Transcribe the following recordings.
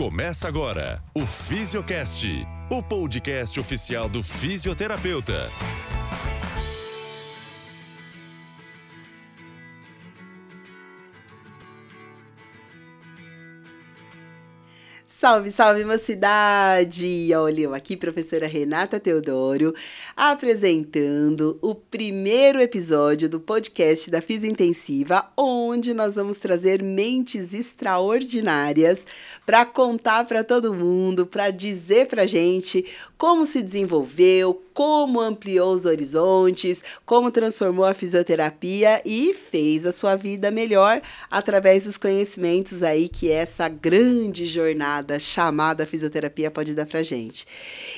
Começa agora o Fisiocast, o podcast oficial do fisioterapeuta. Salve, salve, mocidade! Olha eu aqui, professora Renata Teodoro, apresentando o primeiro episódio do podcast da Física Intensiva, onde nós vamos trazer mentes extraordinárias para contar para todo mundo, para dizer para gente como se desenvolveu, como ampliou os horizontes, como transformou a fisioterapia e fez a sua vida melhor através dos conhecimentos aí que essa grande jornada chamada fisioterapia pode dar pra gente.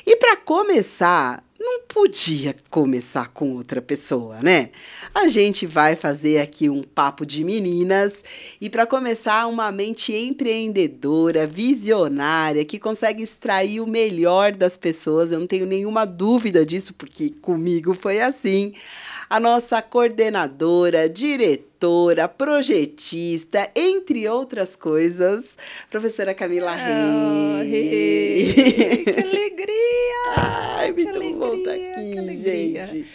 E para começar, não podia começar com outra pessoa, né? A gente vai fazer aqui um papo de meninas e para começar, uma mente empreendedora, visionária, que consegue extrair o melhor das pessoas. Eu não tenho nenhuma dúvida disso, porque comigo foi assim a nossa coordenadora, diretora, projetista, entre outras coisas, professora Camila oh, Reis. Que alegria! Ai, muito alegria, bom estar aqui, gente.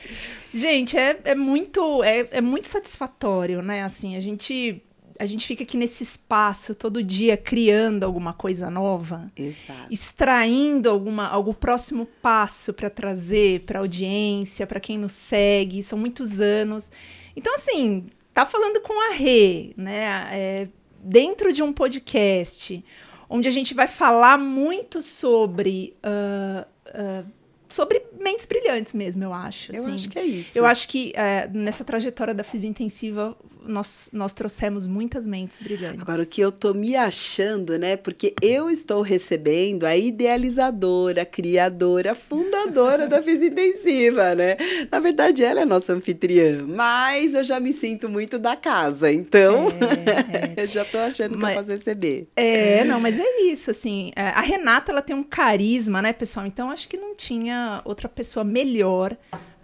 Gente, é, é muito é, é muito satisfatório, né? Assim, a gente a gente fica aqui nesse espaço todo dia criando alguma coisa nova, Exato. extraindo alguma, algum próximo passo para trazer para a audiência, para quem nos segue. São muitos anos. Então, assim, tá falando com a Rê, né? É, dentro de um podcast, onde a gente vai falar muito sobre. Uh, uh, sobre mentes brilhantes mesmo, eu acho. Eu assim. acho que é isso. Eu acho que é, nessa trajetória da fisiointensiva nós, nós trouxemos muitas mentes brilhantes. Agora, o que eu tô me achando, né? Porque eu estou recebendo a idealizadora, criadora, fundadora da Fisiointensiva, né? Na verdade, ela é nossa anfitriã, mas eu já me sinto muito da casa, então é, é. eu já tô achando mas, que eu posso receber. É, não, mas é isso, assim. A Renata, ela tem um carisma, né, pessoal? Então, acho que não tinha outra pessoa melhor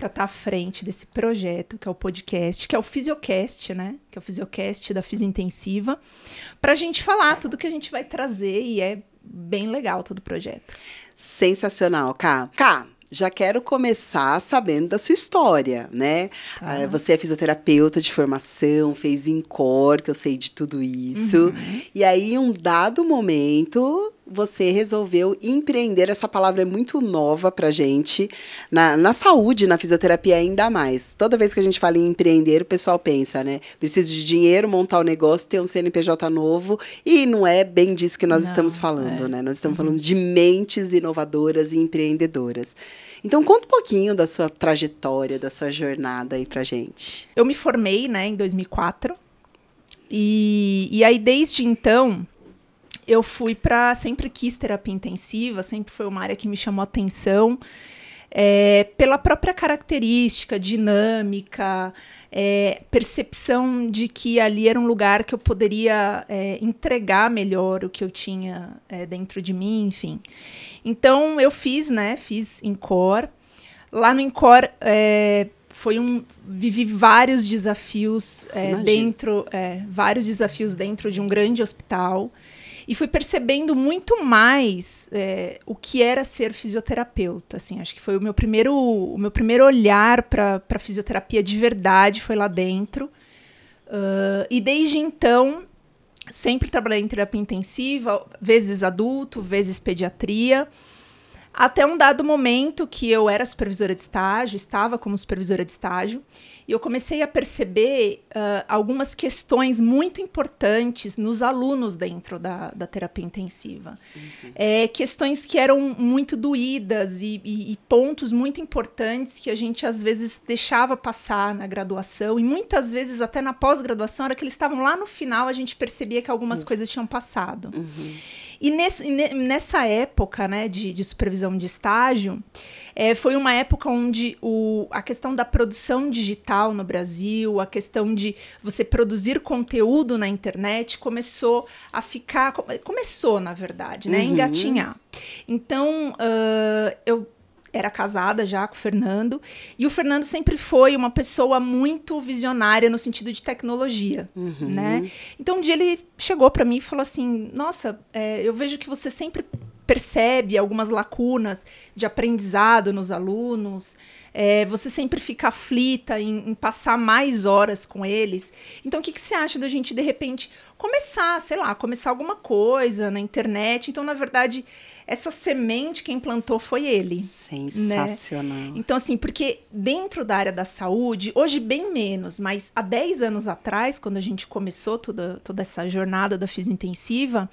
para estar tá à frente desse projeto, que é o podcast, que é o Fisiocast, né? Que é o Fisiocast da Fisiointensiva, para a gente falar tudo que a gente vai trazer e é bem legal todo o projeto. Sensacional, Cá. Cá, já quero começar sabendo da sua história, né? Ah. Você é fisioterapeuta de formação, fez INCOR, que eu sei de tudo isso. Uhum. E aí, em um dado momento, você resolveu empreender. Essa palavra é muito nova pra gente. Na, na saúde, na fisioterapia, ainda mais. Toda vez que a gente fala em empreender, o pessoal pensa, né? Preciso de dinheiro, montar o um negócio, ter um CNPJ novo. E não é bem disso que nós não, estamos falando, é. né? Nós estamos uhum. falando de mentes inovadoras e empreendedoras. Então, conta um pouquinho da sua trajetória, da sua jornada aí pra gente. Eu me formei, né, em 2004. E, e aí, desde então, eu fui para. Sempre quis terapia intensiva, sempre foi uma área que me chamou atenção. É, pela própria característica, dinâmica, é, percepção de que ali era um lugar que eu poderia é, entregar melhor o que eu tinha dentro de mim, enfim. Então eu fiz, né? Fiz Incor. Lá no Incor foi um vivi vários desafios dentro, vários desafios dentro de um grande hospital e fui percebendo muito mais é, o que era ser fisioterapeuta. Assim, acho que foi o meu primeiro, o meu primeiro olhar para a fisioterapia de verdade foi lá dentro. Uh, e desde então sempre trabalhei em terapia intensiva, vezes adulto, vezes pediatria. Até um dado momento que eu era supervisora de estágio, estava como supervisora de estágio, e eu comecei a perceber uh, algumas questões muito importantes nos alunos dentro da, da terapia intensiva. Uhum. É, questões que eram muito doídas e, e, e, pontos muito importantes que a gente às vezes deixava passar na graduação, e muitas vezes até na pós-graduação, era que eles estavam lá no final, a gente percebia que algumas uhum. coisas tinham passado. Uhum. E nesse, nessa época né, de, de supervisão de estágio, é, foi uma época onde o, a questão da produção digital no Brasil, a questão de você produzir conteúdo na internet começou a ficar. Começou, na verdade, né? Uhum. Engatinhar. Então, uh, eu era casada já com o Fernando, e o Fernando sempre foi uma pessoa muito visionária no sentido de tecnologia, uhum. né? Então um dia ele chegou para mim e falou assim: Nossa, é, eu vejo que você sempre percebe algumas lacunas de aprendizado nos alunos. É, você sempre fica aflita em, em, passar mais horas com eles. Então, o que, que você acha da gente, de repente, começar, sei lá, começar alguma coisa na internet? Então, na verdade, essa semente quem plantou foi ele. Né? Sensacional. Né? Então, assim, porque dentro da área da saúde, hoje bem menos, mas há 10 anos atrás, quando a gente começou toda, toda essa jornada da fisiointensiva,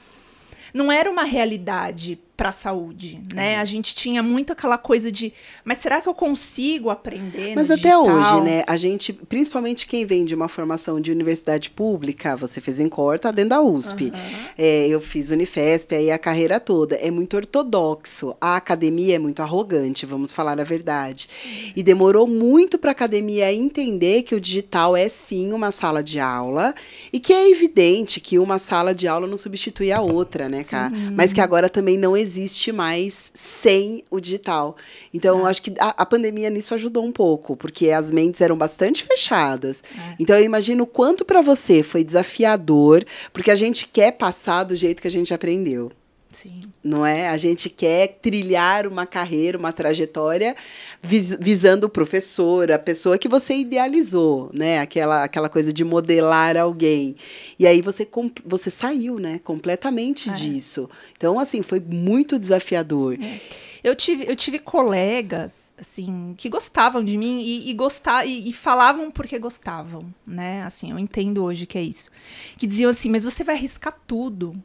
não era uma realidade para a saúde, né? A gente tinha muito aquela coisa de, mas será que eu consigo aprender? Mas até digital? hoje, né? A gente, principalmente quem vem de uma formação de universidade pública, você fez em Cor, tá dentro da USP. Uhum. É, eu fiz Unifesp, aí a carreira toda é muito ortodoxo. A academia é muito arrogante, vamos falar a verdade. E demorou muito para a academia entender que o digital é sim uma sala de aula e que é evidente que uma sala de aula não substitui a outra, né, cara? Mas que agora também não existe existe mais sem o digital. Então, é. acho que a, a, pandemia nisso ajudou um pouco, porque as mentes eram bastante fechadas. É. Então, eu imagino o quanto para você foi desafiador, porque a gente quer passar do jeito que a gente aprendeu. Sim. Não é? A gente quer trilhar uma carreira, uma trajetória vis visando o professor, a pessoa que você idealizou, né? Aquela, aquela coisa de modelar alguém. E aí você, você saiu, né? Completamente é. disso. Então, assim, foi muito desafiador. É. Eu tive, eu tive colegas, assim, que gostavam de mim e, e, gostar, e, e, falavam porque gostavam, né? Assim, eu entendo hoje que é isso. Que diziam assim, mas você vai arriscar tudo.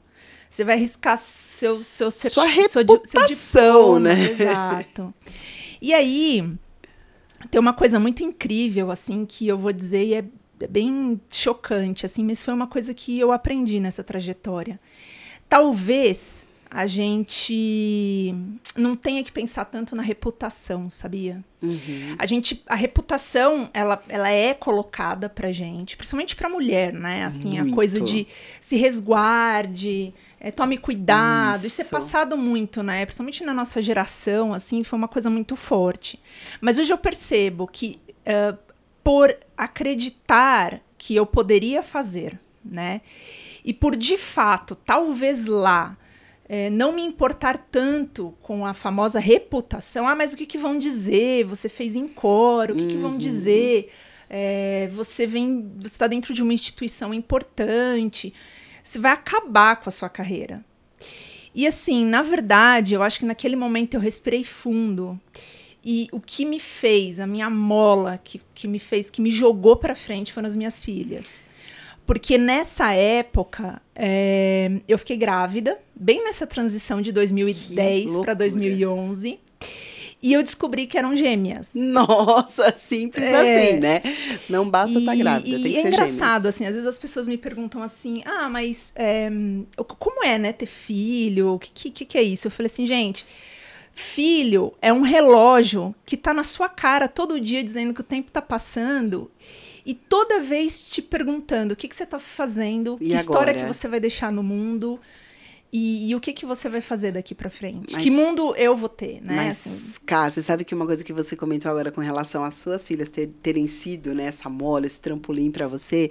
Você vai arriscar seu, seu, sua reputação, seu né? Exato. E aí tem uma coisa muito incrível assim que eu vou dizer e é, é bem chocante assim, mas foi uma coisa que eu aprendi nessa trajetória. Talvez a gente não tenha que pensar tanto na reputação, sabia? Uhum. A gente, a reputação, ela, ela é colocada pra gente, principalmente pra mulher, né? Assim, Muito. a coisa de se resguarde, é, tome cuidado. Isso. Isso. é passado muito, né? Principalmente na nossa geração, assim, foi uma coisa muito forte. Mas hoje eu percebo que uh, por acreditar que eu poderia fazer, né? E por de fato, talvez lá, é, não me importar tanto com a famosa reputação. Ah, mas o que, que vão dizer? Você fez em coro, o que, uhum. que vão uhum. dizer? É, você vem, você está dentro de uma instituição importante você vai acabar com a sua carreira. E assim, na verdade, eu acho que naquele momento eu respirei fundo. E o que me fez, a minha mola que, que me fez, que me jogou para frente foram as minhas filhas. Porque nessa época, é, eu fiquei grávida, bem nessa transição de 2010 para 2011. E eu descobri que eram gêmeas. Nossa, simples é. assim, né? Não basta estar tá grávida, e tem que é ser engraçado, gêmeas. assim, às vezes as pessoas me perguntam assim, ah, mas é, como é, né, ter filho? O que, que, que é isso? Eu falei assim, gente, filho é um relógio que está na sua cara todo dia dizendo que o tempo está passando e toda vez te perguntando o que, que você está fazendo, e que agora? história que você vai deixar no mundo. E, e, o que, que você vai fazer daqui para frente? Mas, que mundo eu vou ter, né? Mas, assim. Cá, você sabe que uma coisa que você comentou agora com relação às suas filhas ter, terem sido né, essa mola, esse trampolim para você,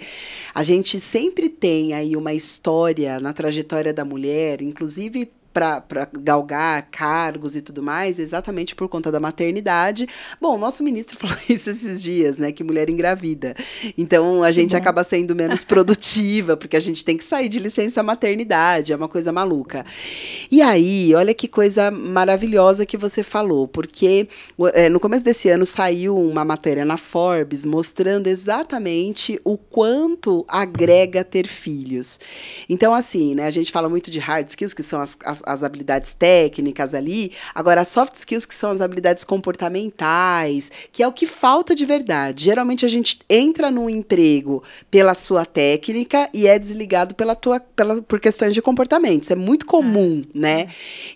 a gente sempre tem aí uma história na trajetória da mulher, inclusive para galgar cargos e tudo mais, exatamente por conta da maternidade. Bom, o nosso ministro falou isso esses dias, né? Que mulher engravida. Então a gente acaba sendo menos produtiva, porque a gente tem que sair de licença maternidade, é uma coisa maluca. E aí, olha que coisa maravilhosa que você falou, porque é, no começo desse ano saiu uma matéria na Forbes mostrando exatamente o quanto agrega ter filhos. Então, assim, né? A gente fala muito de hard skills, que são as, as as habilidades técnicas ali. Agora, as soft skills, que são as habilidades comportamentais, que é o que falta de verdade. Geralmente a gente entra num emprego pela sua técnica e é desligado pela tua, pela, por questões de comportamento. Isso é muito comum, é. né?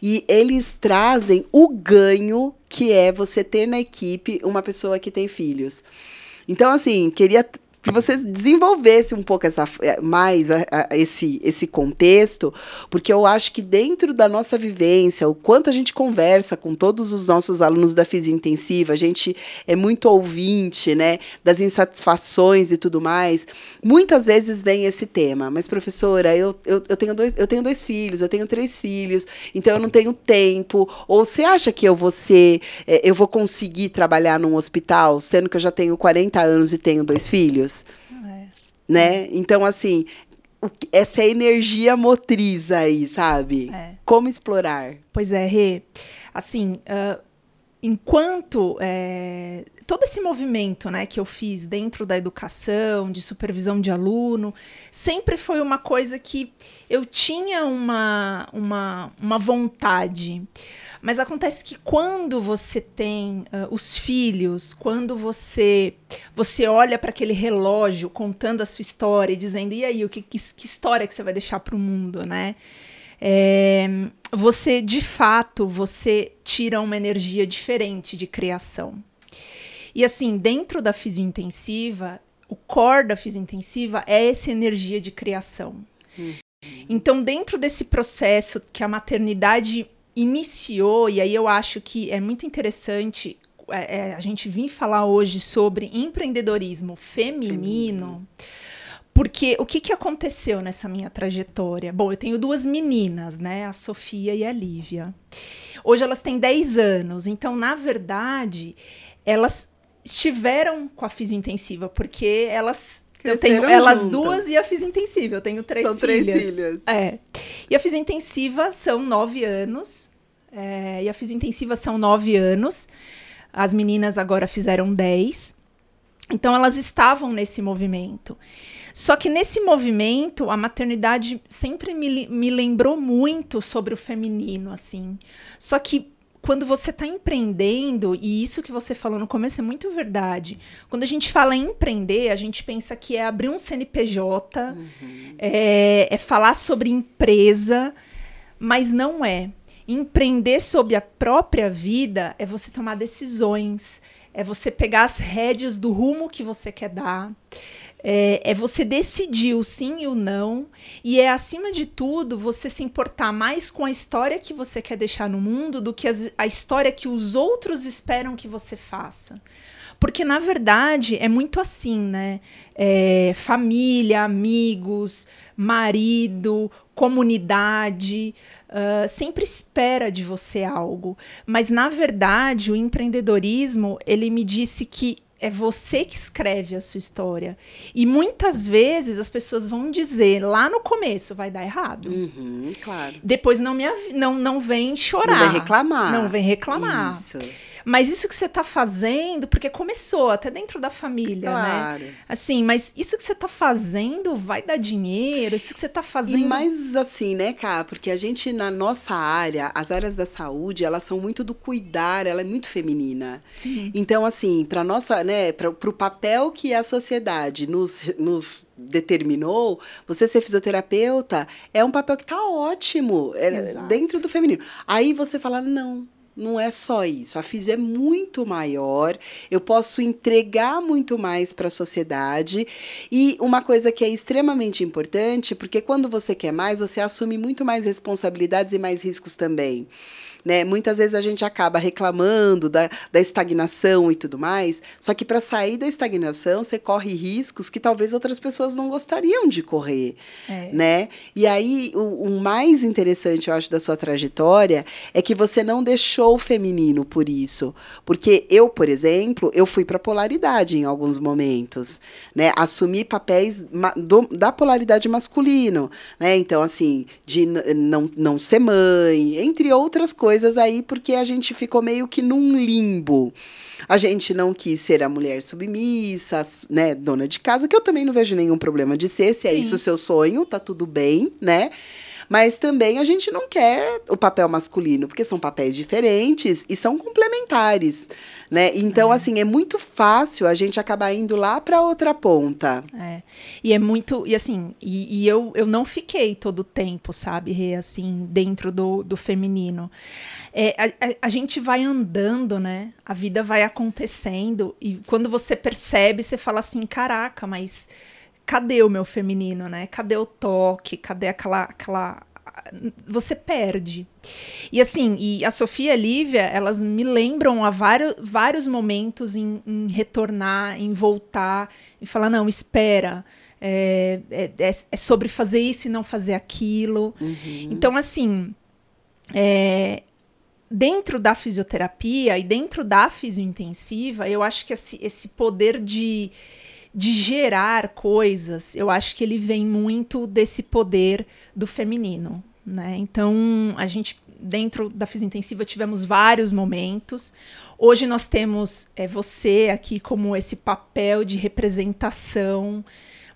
E eles trazem o ganho que é você ter na equipe uma pessoa que tem filhos. Então, assim, queria que você desenvolvesse um pouco essa, eh, mais a, a, esse, esse contexto, porque eu acho que dentro da nossa vivência, o quanto a gente conversa com todos os nossos alunos da Física Intensiva, a gente é muito ouvinte, né, das insatisfações e tudo mais, muitas vezes vem esse tema, mas professora, eu, eu, eu, tenho, dois, eu tenho dois filhos, eu tenho três filhos, então eu não tenho tempo, ou você acha que eu vou ser, é, eu vou conseguir trabalhar num hospital, sendo que eu já tenho 40 anos e tenho dois filhos? É. Né? Então, assim, essa energia motriz aí, sabe? É. Como explorar? Pois é, Rê. Assim, uh, enquanto é, todo esse movimento né, que eu fiz dentro da educação, de supervisão de aluno, sempre foi uma coisa que eu tinha uma, uma, uma vontade. Mas acontece que quando você tem uh, os filhos, quando você você olha para aquele relógio contando a sua história e dizendo, e aí, o que, que, que história que você vai deixar para o mundo, né? É, você, de fato, você tira uma energia diferente de criação. Iniciou, e aí eu acho que é muito interessante é, é, a gente vir falar hoje sobre empreendedorismo feminino. feminino. Porque o que, que aconteceu nessa minha trajetória? Bom, eu tenho duas meninas, né? A Sofia e a Lívia. Hoje elas têm 10 anos, então, na verdade, elas estiveram com a fisiointensiva, porque elas eu tenho elas juntas. duas e a fisiointensiva. Eu tenho três são filhas. Três filhas. É. E a fisiointensiva são nove anos. É, e a fisiointensiva são nove anos. As meninas agora fizeram dez. Então elas estavam nesse movimento. Só que nesse movimento, a maternidade sempre me, me lembrou muito sobre o feminino, assim. Só que quando você está empreendendo, e isso que você falou no começo é muito verdade. Quando a gente fala em empreender, a gente pensa que é abrir um CNPJ, uhum. é, é falar sobre empresa, mas não é. Empreender sobre a própria vida é você tomar decisões, é você pegar as rédeas do rumo que você quer dar. É, é, você decidir o sim e o não, e é acima de tudo você se importar mais com a história que você quer deixar no mundo do que as, a história que os outros esperam que você faça. Porque, na verdade, é muito assim, né? É, família, amigos, marido, comunidade, uh, sempre espera de você algo. Mas, na verdade, o empreendedorismo, ele me disse que é você que escreve a sua história. E muitas vezes as pessoas vão dizer, lá no começo vai dar errado. Uhum, claro. Depois não, me, não, não vem chorar. Não vem reclamar. Não vem reclamar. Isso. Mas isso que você está fazendo, porque começou até dentro da família, né? claro. né? Assim, mas isso que você está fazendo vai dar dinheiro, isso que você está fazendo. E mais assim, né, Cá? Porque a gente, na nossa área, as áreas da saúde, elas são muito do cuidar, ela é muito feminina. Sim. Então, assim, para nossa, né, para o papel que a sociedade nos, nos determinou, você ser fisioterapeuta é um papel que está ótimo é, dentro do feminino. Aí você fala, não não é só isso. A FISIO é muito maior, eu posso entregar muito mais para a sociedade. E uma coisa que é extremamente importante, porque quando você quer mais, você assume muito mais responsabilidades e mais riscos também. Né? Muitas vezes a gente acaba reclamando da, da estagnação e tudo mais, só que para sair da estagnação você corre riscos que talvez outras pessoas não gostariam de correr, é. né? E aí o, o, mais interessante, eu acho, da sua trajetória é que você não deixou o feminino por isso, porque eu, por exemplo, eu fui para polaridade em alguns momentos, né? Assumi papéis do, da polaridade masculino, né? Então assim, de não, não ser mãe, entre outras coisas coisas aí porque a gente ficou meio que num limbo. A gente não quis ser a mulher submissa, né, dona de casa, que eu também não vejo nenhum problema de ser, se é Sim. isso o seu sonho, tá tudo bem, né? Mas também a gente não quer o papel masculino, porque são papéis diferentes e são complementares, né? Então, é. assim, é muito fácil a gente acabar indo lá para outra ponta. É. E é muito, e assim, e, e, eu, eu não fiquei todo o tempo, sabe, Rê, assim, dentro do, do feminino. É, a, a, a, gente vai andando, né? A vida vai acontecendo e quando você percebe, você fala assim, caraca, mas cadê o meu feminino, né? Cadê o toque? Cadê aquela, aquela você perde. E assim, e a Sofia e a Lívia, elas me lembram a vários, vários momentos em, em retornar, em voltar, e falar, não, espera. É, é, é, é, sobre fazer isso e não fazer aquilo. Uhum. Então, assim, é, dentro da fisioterapia e dentro da fisiointensiva, eu acho que esse, esse poder de, de gerar coisas, eu acho que ele vem muito desse poder do feminino. Né? Então, a gente, dentro da fisiointensiva, tivemos vários momentos. Hoje nós temos é, você aqui como esse papel de representação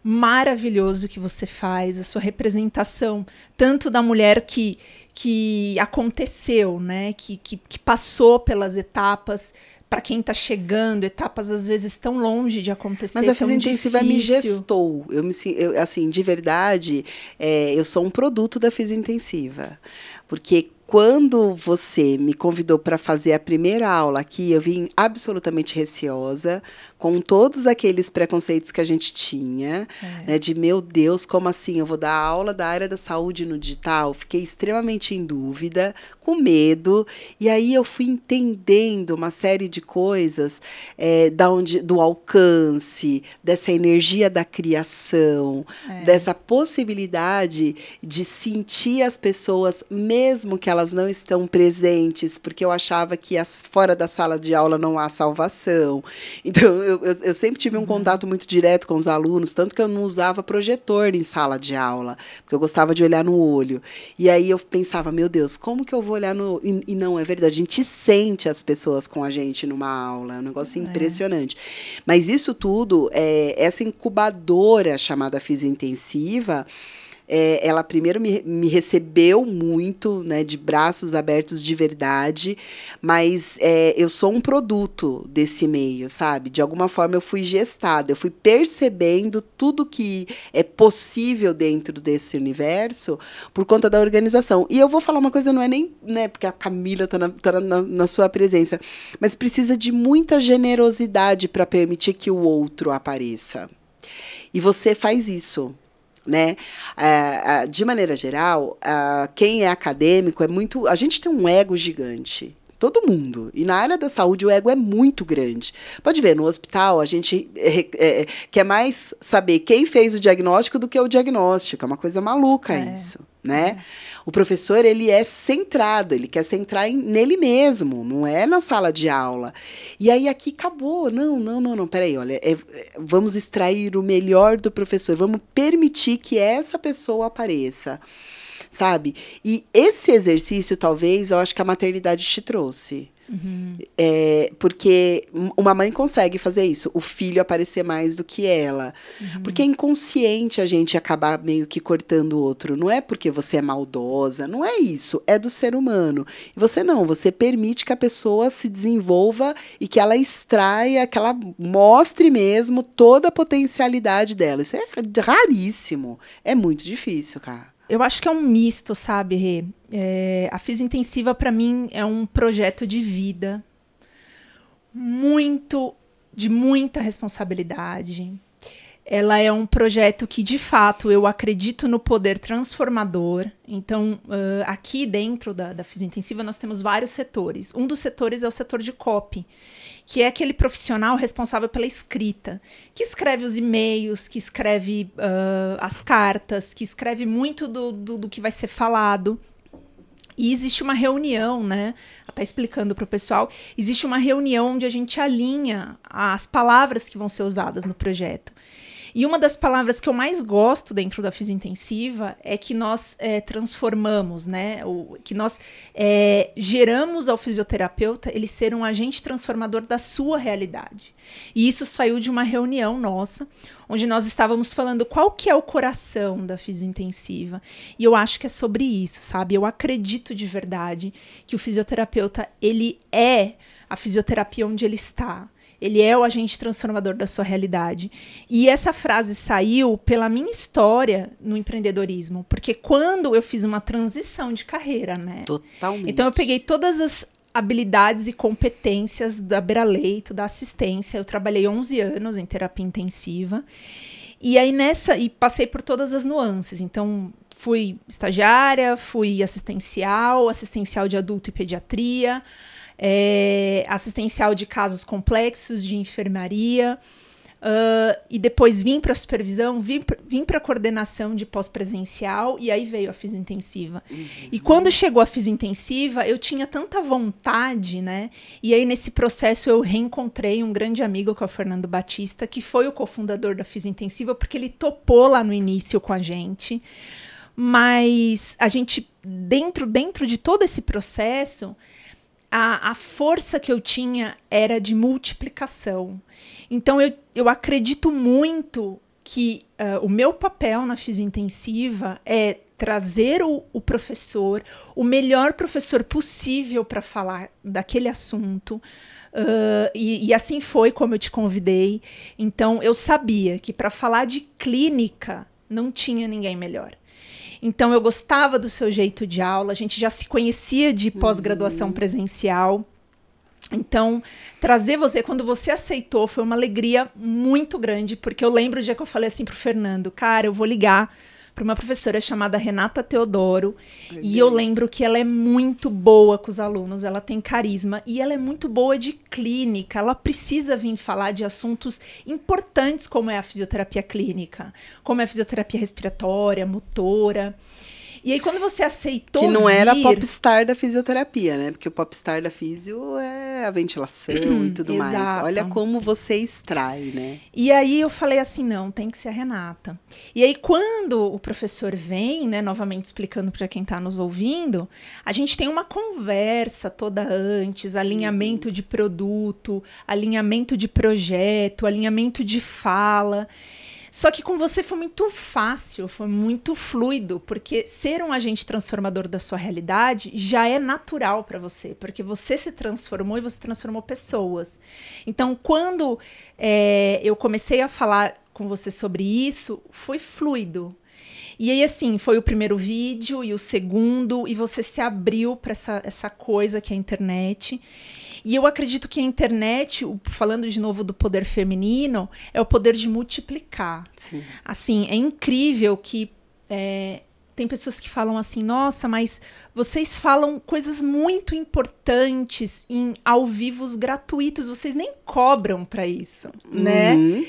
maravilhoso que você faz, a sua representação, tanto da mulher que que aconteceu, né? Que, que, que passou pelas etapas. Para quem está chegando, etapas às vezes tão longe de acontecer. Mas a física intensiva me gestou. Eu me, eu, assim, de verdade, é, eu sou um produto da física intensiva. Porque quando você me convidou para fazer a primeira aula aqui, eu vim absolutamente receosa, com todos aqueles preconceitos que a gente tinha, é. né, de meu Deus, como assim? Eu vou dar aula da área da saúde no digital? Fiquei extremamente em dúvida, com medo, e aí eu fui entendendo uma série de coisas é, da onde, do alcance, dessa energia da criação, é. dessa possibilidade de sentir as pessoas, mesmo que elas não estão presentes, porque eu achava que as, fora da sala de aula não há salvação. Então, eu eu, eu, eu, sempre tive um uhum. contato muito direto com os alunos, tanto que eu não usava projetor em sala de aula, porque eu gostava de olhar no olho. E aí eu pensava, meu Deus, como que eu vou olhar no. E, e não, é verdade, a gente sente as pessoas com a gente numa aula, é um negócio é. impressionante. Mas isso tudo, é, essa incubadora chamada Física Intensiva, é, ela primeiro me, me, recebeu muito, né, de braços abertos de verdade, mas é, eu sou um produto desse meio, sabe? De alguma forma eu fui gestada, eu fui percebendo tudo que é possível dentro desse universo por conta da organização. E eu vou falar uma coisa, não é nem, né, porque a Camila está na, tá na, na sua presença, mas precisa de muita generosidade para permitir que o outro apareça. E você faz isso né? É, é, de maneira geral, é, quem é acadêmico é muito. A gente tem um ego gigante. Todo mundo. E na área da saúde o ego é muito grande. Pode ver, no hospital a gente é, é, quer mais saber quem fez o diagnóstico do que o diagnóstico. É uma coisa maluca é. isso né? O professor ele é centrado, ele quer centrar em, nele mesmo, não é na sala de aula. E aí aqui acabou, não, não, não, não, peraí, olha, é, vamos extrair o melhor do professor, vamos permitir que essa pessoa apareça, sabe? E esse exercício, talvez, eu acho que a maternidade te trouxe. Uhum. É, porque uma mãe consegue fazer isso, o filho aparecer mais do que ela. Uhum. Porque é inconsciente a gente acabar meio que cortando o outro. Não é porque você é maldosa, não é isso. É do ser humano. E você não, você permite que a pessoa se desenvolva e que ela extraia, que ela mostre mesmo toda a potencialidade dela. Isso é raríssimo. É muito difícil, cara eu acho que é um misto, sabe, Rê? É, a Física Intensiva, para mim, é um projeto de vida muito, de muita responsabilidade. Ela é um projeto que, de fato, eu acredito no poder transformador. Então, uh, aqui dentro da, da Física Intensiva, nós temos vários setores. Um dos setores é o setor de copy que é aquele profissional responsável pela escrita, que escreve os e-mails, que escreve uh, as cartas, que escreve muito do, do, do, que vai ser falado. E existe uma reunião, né? Até explicando para o pessoal, existe uma reunião onde a gente alinha as palavras que vão ser usadas no projeto. E uma das palavras que eu mais gosto dentro da fisiointensiva é que nós é, transformamos, né? O, que nós é, geramos ao fisioterapeuta ele ser um agente transformador da sua realidade. E isso saiu de uma reunião nossa, onde nós estávamos falando qual que é o coração da fisiointensiva. E eu acho que é sobre isso, sabe? Eu acredito de verdade que o fisioterapeuta, ele é a fisioterapia onde ele está. Ele é o agente transformador da sua realidade. E essa frase saiu pela minha história no empreendedorismo, porque quando eu fiz uma transição de carreira, né? Totalmente. Então eu peguei todas as habilidades e competências da Braleito, da assistência. Eu trabalhei 11 anos em terapia intensiva. E aí nessa e passei por todas as nuances. Então fui estagiária, fui assistencial, assistencial de adulto e pediatria, é, assistencial de casos complexos de enfermaria. Uh, e depois vim para a supervisão, vim, para a coordenação de pós-presencial e aí veio a fisiointensiva. Uhum. E quando chegou a fisiointensiva, eu tinha tanta vontade, né? E aí nesse processo eu reencontrei um grande amigo que é o Fernando Batista, que foi o cofundador da fisiointensiva, porque ele topou lá no início com a gente. Mas a gente, dentro, dentro de todo esse processo, a, a força que eu tinha era de multiplicação. Então eu, eu acredito muito que uh, o meu papel na fisiointensiva é trazer o, o professor, o melhor professor possível para falar daquele assunto. Uh, e, e, assim foi como eu te convidei. Então eu sabia que para falar de clínica não tinha ninguém melhor. Então eu gostava do seu jeito de aula, a gente já se conhecia de pós-graduação uhum. presencial. Então, trazer você, quando você aceitou, foi uma alegria muito grande, porque eu lembro o dia que eu falei assim pro Fernando, cara, eu vou ligar para uma professora chamada Renata Teodoro. E eu lembro que ela é muito boa com os alunos, ela tem carisma e ela é muito boa de clínica. Ela precisa vir falar de assuntos importantes como é a fisioterapia clínica, como é a fisioterapia respiratória, motora. E aí, quando você aceitou. Que não vir... era popstar da fisioterapia, né? Porque o popstar da fisio é a ventilação e tudo Exato. mais. Olha como você extrai, né? E aí eu falei assim: não, tem que ser a Renata. E aí, quando o professor vem, né, novamente explicando para quem está nos ouvindo, a gente tem uma conversa toda antes, alinhamento uhum. de produto, alinhamento de projeto, alinhamento de fala. Só que com você foi muito fácil, foi muito fluido, porque ser um agente transformador da sua realidade já é natural para você, porque você se transformou e você transformou pessoas. Então, quando é, eu comecei a falar com você sobre isso, foi fluido. E aí, assim, foi o primeiro vídeo e o segundo, e você se abriu para essa, essa coisa que é a internet. E eu acredito que a internet, falando de novo do poder feminino, é o poder de multiplicar. Sim. Assim, é incrível que é, tem pessoas que falam assim, nossa, mas vocês falam coisas muito importantes em ao vivos gratuitos, vocês nem cobram para isso, né? uhum. né?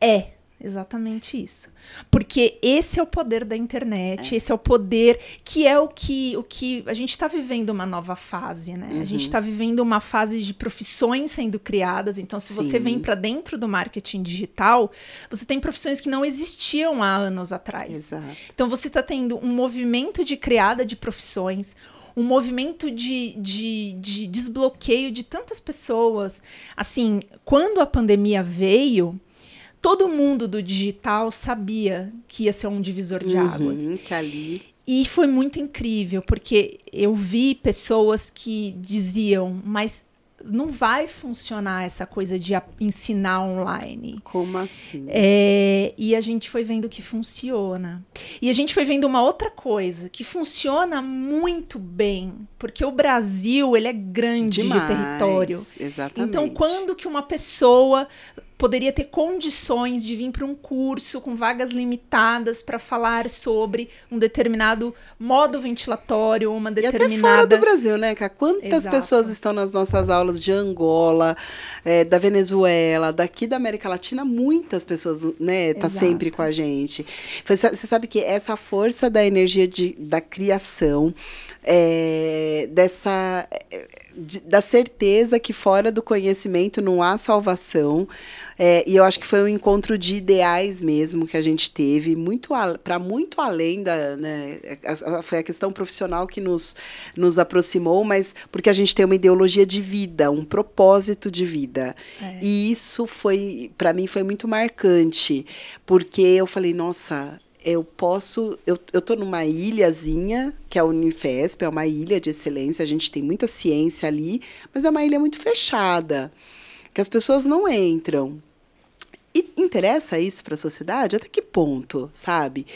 É, Exatamente isso. Porque esse é o poder da internet, é. esse é o poder que é o que, o que a gente está vivendo uma nova fase, né? Uhum. A gente está uhum. vivendo uma fase de profissões sendo criadas. Então, se Sim. você vem para dentro do marketing digital, você tem profissões que não existiam há anos atrás. Exato. Então, você está tendo um movimento de criada de profissões, um movimento de, de, de desbloqueio de tantas pessoas. Assim, quando a pandemia veio todo mundo do digital sabia que ia ser um divisor de uhum, águas. Que ali. E foi muito incrível, porque eu vi pessoas que diziam, mas não vai funcionar essa coisa de ensinar online. Como assim? É, e a gente foi vendo que funciona. E a gente foi vendo uma outra coisa que funciona muito bem, porque o Brasil ele é grande Demais, de território. Exatamente. Então, quando que uma pessoa poderia ter condições de vir para um curso com vagas limitadas para falar sobre um determinado modo ventilatório, uma determinada. E até fora do Brasil, né, Cá? Quantas Exato. pessoas estão nas nossas aulas de Angola, é, da Venezuela, daqui da América Latina? Muitas pessoas, né, tá Exato. sempre com a gente. Você sabe que essa força da energia de, da criação, é, dessa de, da certeza que fora do conhecimento não há salvação. É, e eu acho que foi um encontro de ideais mesmo que a gente teve, muito para muito além da. Né, a, a, foi a questão profissional que nos, nos aproximou, mas porque a gente tem uma ideologia de vida, um propósito de vida. É. E isso foi, para mim, foi muito marcante, porque eu falei, nossa eu posso. Eu, tô numa ilhazinha, que é a Unifesp, é uma ilha de excelência, a gente tem muita ciência ali, mas é uma ilha muito fechada, que as pessoas não entram. E interessa isso para a sociedade? Até que ponto, sabe?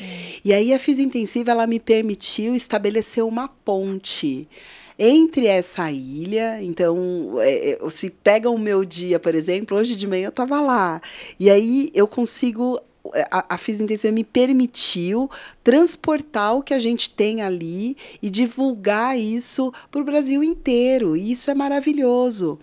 E aí a Física Intensiva ela me permitiu estabelecer uma ponte entre essa ilha. Então, é, é se pega o meu dia, por exemplo, hoje de manhã eu estava lá. E aí eu consigo a, a Fisintensiva me permitiu transportar o que a gente tem ali e divulgar isso para o Brasil inteiro. E isso é maravilhoso.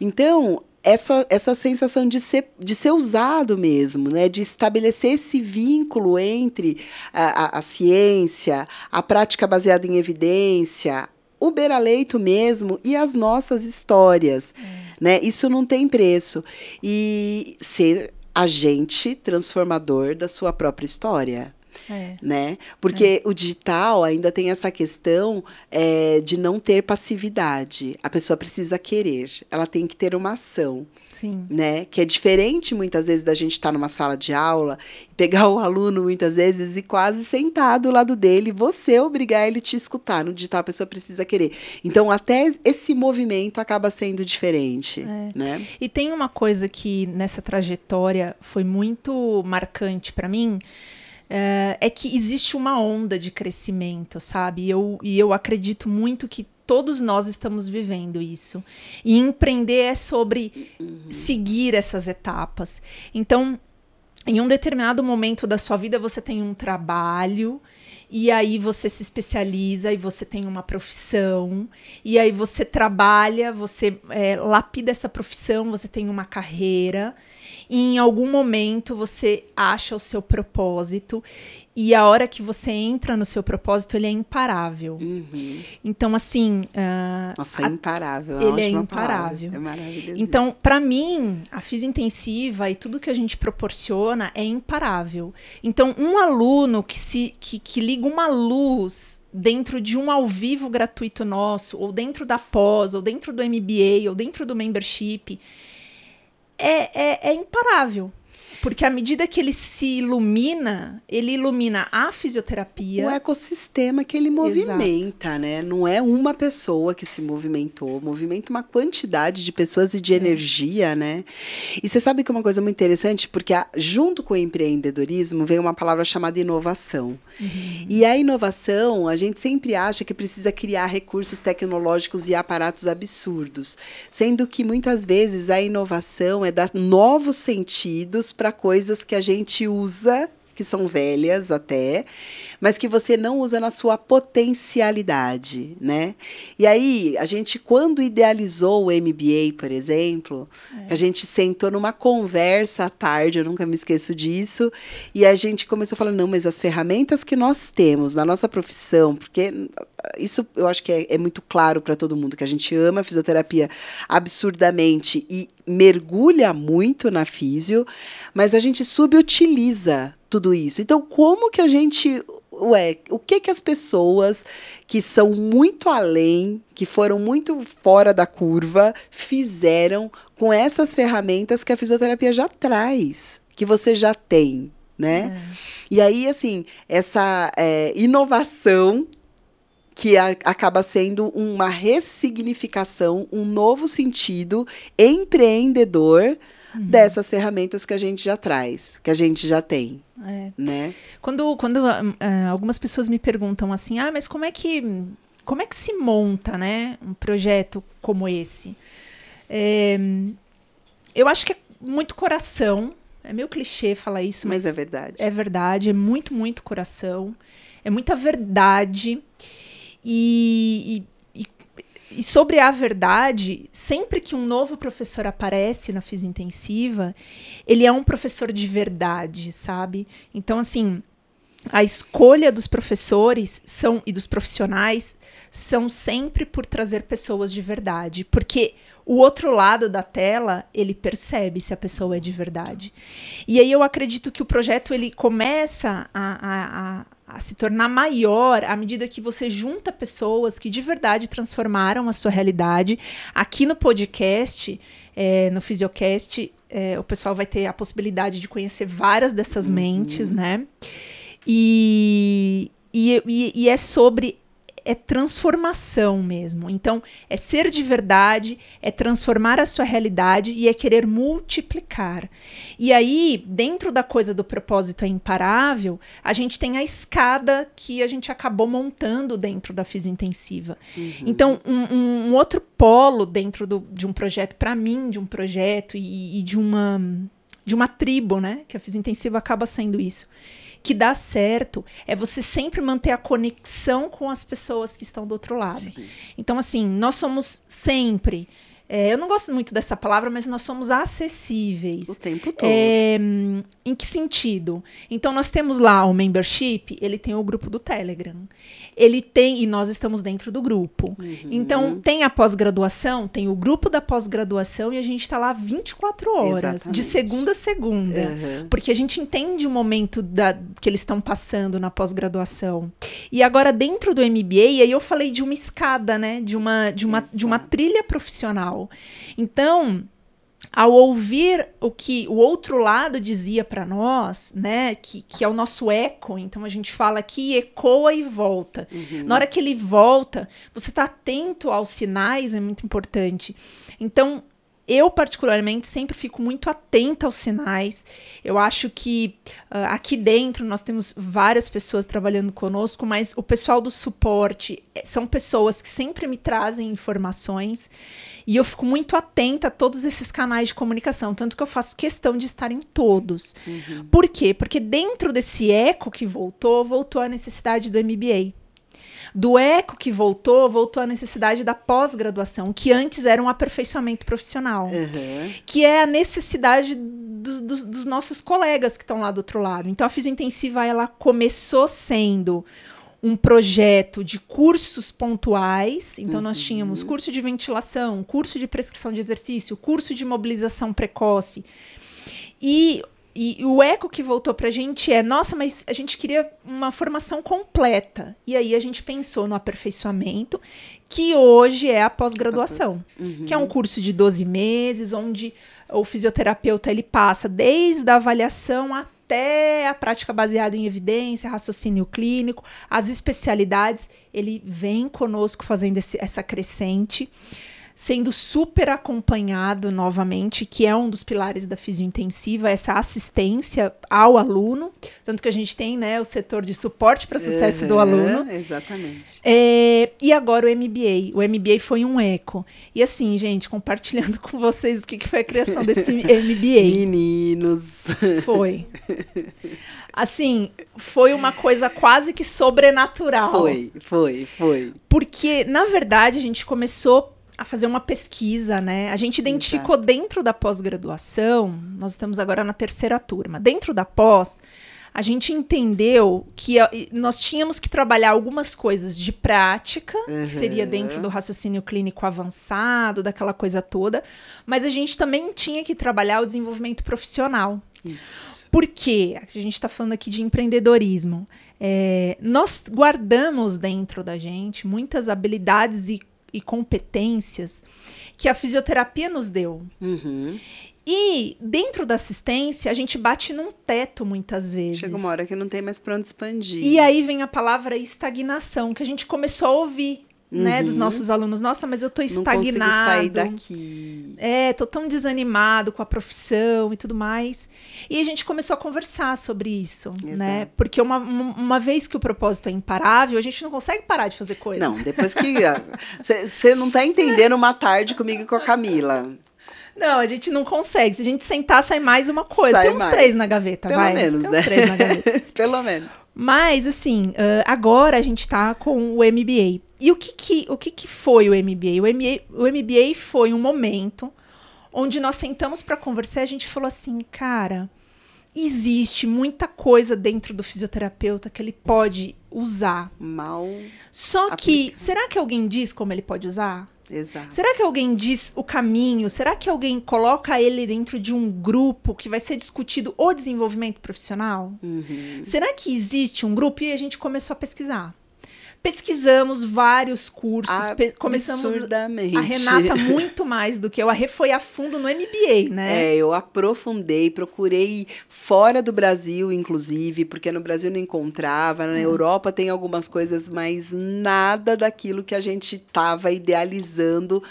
Então, essa, essa sensação de ser, de ser usado mesmo, né? de estabelecer esse vínculo entre a, a, a ciência, a prática baseada em evidência, o beira-leito mesmo e as nossas histórias. É. Né? Isso não tem preço. E ser agente transformador da sua própria história. É. Né? Porque é. o digital ainda tem essa questão é, de não ter passividade. A pessoa precisa querer, ela tem que ter uma ação. Sim. Né? Que é diferente muitas vezes da gente estar tá numa sala de aula, pegar o aluno muitas vezes e quase sentar do lado dele, você obrigar ele a te escutar. No digital a pessoa precisa querer. Então até esse movimento acaba sendo diferente, é. né? E tem uma coisa que nessa trajetória foi muito marcante para mim, é, é, que existe uma onda de crescimento, sabe? E eu, e eu acredito muito que todos nós estamos vivendo isso. E empreender é sobre uhum. seguir essas etapas. Então, em um determinado momento da sua vida, você tem um trabalho. E aí você se especializa e você tem uma profissão. E aí você trabalha, você é, lapida essa profissão, você tem uma carreira e em algum momento você acha o seu propósito e a hora que você entra no seu propósito ele é imparável. Uhum. Então assim, uh, nossa, é imparável. Ele é imparável. É maravilhoso. Então, para mim, a física intensiva e tudo que a gente proporciona é imparável. Então, um aluno que se que, que liga uma luz dentro de um ao vivo gratuito nosso, ou dentro da pós, ou dentro do MBA, ou dentro do membership, é, é, é imparável. Porque à medida que ele se ilumina, ele ilumina a fisioterapia. O ecossistema que ele movimenta, Exato. né? Não é uma pessoa que se movimentou, movimenta uma quantidade de pessoas e de é. energia, né? E você sabe que é uma coisa muito interessante, porque a, junto com o empreendedorismo vem uma palavra chamada inovação. Uhum. E a inovação, a gente sempre acha que precisa criar recursos tecnológicos e aparatos absurdos, sendo que muitas vezes a inovação é dar novos sentidos para coisas que a gente usa que são velhas até, mas que você não usa na sua potencialidade, né? E aí, a gente, quando idealizou o MBA, por exemplo, é. a gente sentou numa conversa à tarde, eu nunca me esqueço disso, e a gente começou a falar, não, mas as ferramentas que nós temos na nossa profissão, porque isso eu acho que é, é muito claro para todo mundo, que a gente ama a fisioterapia absurdamente e mergulha muito na físio, mas a gente subutiliza tudo isso. Então, como que a gente. Ué, o que que as pessoas que são muito além, que foram muito fora da curva, fizeram com essas ferramentas que a fisioterapia já traz, que você já tem, né? É. E aí, assim, essa é, inovação que a, acaba sendo uma ressignificação, um novo sentido empreendedor uhum. dessas ferramentas que a gente já traz, que a gente já tem. É. Né? Quando, quando uh, algumas pessoas me perguntam assim, ah, mas como é que como é que se monta, né, um projeto como esse? É, eu acho que é muito coração. É meio clichê falar isso, mas, mas é verdade. É verdade, é muito, muito coração. É muita verdade. E, e, e, sobre a verdade, sempre que um novo professor aparece na fisiointensiva, ele é um professor de verdade, sabe? Então, assim, a escolha dos professores são e dos profissionais são sempre por trazer pessoas de verdade, porque o outro lado da tela, ele percebe se a pessoa é de verdade. E aí eu acredito que o projeto ele começa a, a, a a se tornar maior à medida que você junta pessoas que de verdade transformaram a sua realidade. Aqui no podcast, é, no Fisiocast, é, o pessoal vai ter a possibilidade de conhecer várias dessas uhum. mentes, né? E, e, e, é sobre é transformação mesmo. Então, é ser de verdade, é transformar a sua realidade e é querer multiplicar. E aí, dentro da coisa do propósito é imparável, a gente tem a escada que a gente acabou montando dentro da fisiointensiva. Uhum. Então, um, um, outro polo dentro do, de um projeto, para mim, de um projeto e, e de uma de uma tribo, né? Que a fisiointensiva acaba sendo isso que dá certo é você sempre manter a conexão com as pessoas que estão do outro lado. Sim. Então, assim, nós somos sempre é, eu não gosto muito dessa palavra, mas nós somos acessíveis. O tempo todo. É, em que sentido? Então, nós temos lá o membership, ele tem o grupo do Telegram. Ele tem, e nós estamos dentro do grupo. Uhum. Então, tem a pós-graduação, tem o grupo da pós-graduação e a gente está lá 24 horas, Exatamente. de segunda a segunda. Uhum. Porque a gente entende o momento da, que eles estão passando na pós-graduação. E agora, dentro do MBA, aí eu falei de uma escada, né? De uma, de uma, de uma trilha profissional. Então, ao ouvir o que o outro lado dizia para nós, né, que, que é o nosso eco, então a gente fala que ecoa e volta. Uhum. Na hora que ele volta, você está atento aos sinais, é muito importante. Então, eu, particularmente, sempre fico muito atenta aos sinais. Eu acho que uh, aqui dentro nós temos várias pessoas trabalhando conosco, mas o pessoal do suporte eh, são pessoas que sempre me trazem informações. E eu fico muito atenta a todos esses canais de comunicação, tanto que eu faço questão de estar em todos. Uhum. Por quê? Porque dentro desse eco que voltou, voltou a necessidade do MBA. Do eco que voltou, voltou a necessidade da pós-graduação, que antes era um aperfeiçoamento profissional, uhum. que é a necessidade do, do, dos nossos colegas que estão lá do outro lado. Então, a fisiointensiva ela começou sendo um projeto de cursos pontuais. Então, uhum. nós tínhamos curso de ventilação, curso de prescrição de exercício, curso de mobilização precoce. E, e o eco que voltou para a gente é: nossa, mas a gente queria uma formação completa. E aí a gente pensou no aperfeiçoamento, que hoje é a pós-graduação, uhum. que é um curso de 12 meses, onde o fisioterapeuta ele passa desde a avaliação até até a prática baseada em evidência, raciocínio clínico, as especialidades, ele vem conosco fazendo esse, essa crescente sendo super acompanhado novamente, que é um dos pilares da fisiointensiva, essa assistência ao aluno, tanto que a gente tem né, o setor de suporte para o sucesso uhum, do aluno. Exatamente. É, e agora o MBA. O MBA foi um eco. E assim, gente, compartilhando com vocês o que, que foi a criação desse MBA. Meninos! Foi. Assim, foi uma coisa quase que sobrenatural. Foi, foi, foi. Porque, na verdade, a gente começou a fazer uma pesquisa, né? A gente identificou Exato. dentro da pós-graduação, nós estamos agora na terceira turma, dentro da pós, a gente entendeu que nós tínhamos que trabalhar algumas coisas de prática, uhum. que seria dentro do raciocínio clínico avançado, daquela coisa toda, mas a gente também tinha que trabalhar o desenvolvimento profissional. Isso. Por quê? A gente está falando aqui de empreendedorismo. É, nós guardamos dentro da gente muitas habilidades e e competências que a fisioterapia nos deu. Uhum. E dentro da assistência, a gente bate num teto muitas vezes. Chega uma hora que não tem mais para onde expandir. E aí vem a palavra estagnação, que a gente começou a ouvir uhum. né, dos uhum. nossos alunos. Nossa, mas eu tô estagnado. Não sair daqui. É, tô tão desanimado com a profissão e tudo mais. E a gente começou a conversar sobre isso, né? Exato. né? Porque uma, uma vez que o propósito é imparável, a gente não consegue parar de fazer coisa. Não, depois que você não tá entendendo uma tarde comigo e com a Camila. Não, a gente não consegue. Se a gente sentar, sai mais uma coisa. Sai Tem uns mais. três na gaveta, Pelo vai. menos, Tem né? Uns três na gaveta. Pelo menos. Mas, assim, agora a gente está com o MBA. E o que, que, o que, que foi o MBA? o MBA? O MBA foi um momento onde nós sentamos para conversar e a gente falou assim, cara, existe muita coisa dentro do fisioterapeuta que ele pode usar. Mal. Só que, será que alguém diz como ele pode usar? Exato. Será que alguém diz o caminho? Será que alguém coloca ele dentro de um grupo que vai ser discutido o desenvolvimento profissional? Uhum. Será que existe um grupo? E a gente começou a pesquisar pesquisamos vários cursos, pe começamos a Renata muito mais do que eu. A Rê foi a fundo no MBA, né? É, eu aprofundei, procurei fora do Brasil, inclusive, porque no Brasil não encontrava, na uhum. Europa tem algumas coisas, mas nada daquilo que a gente estava idealizando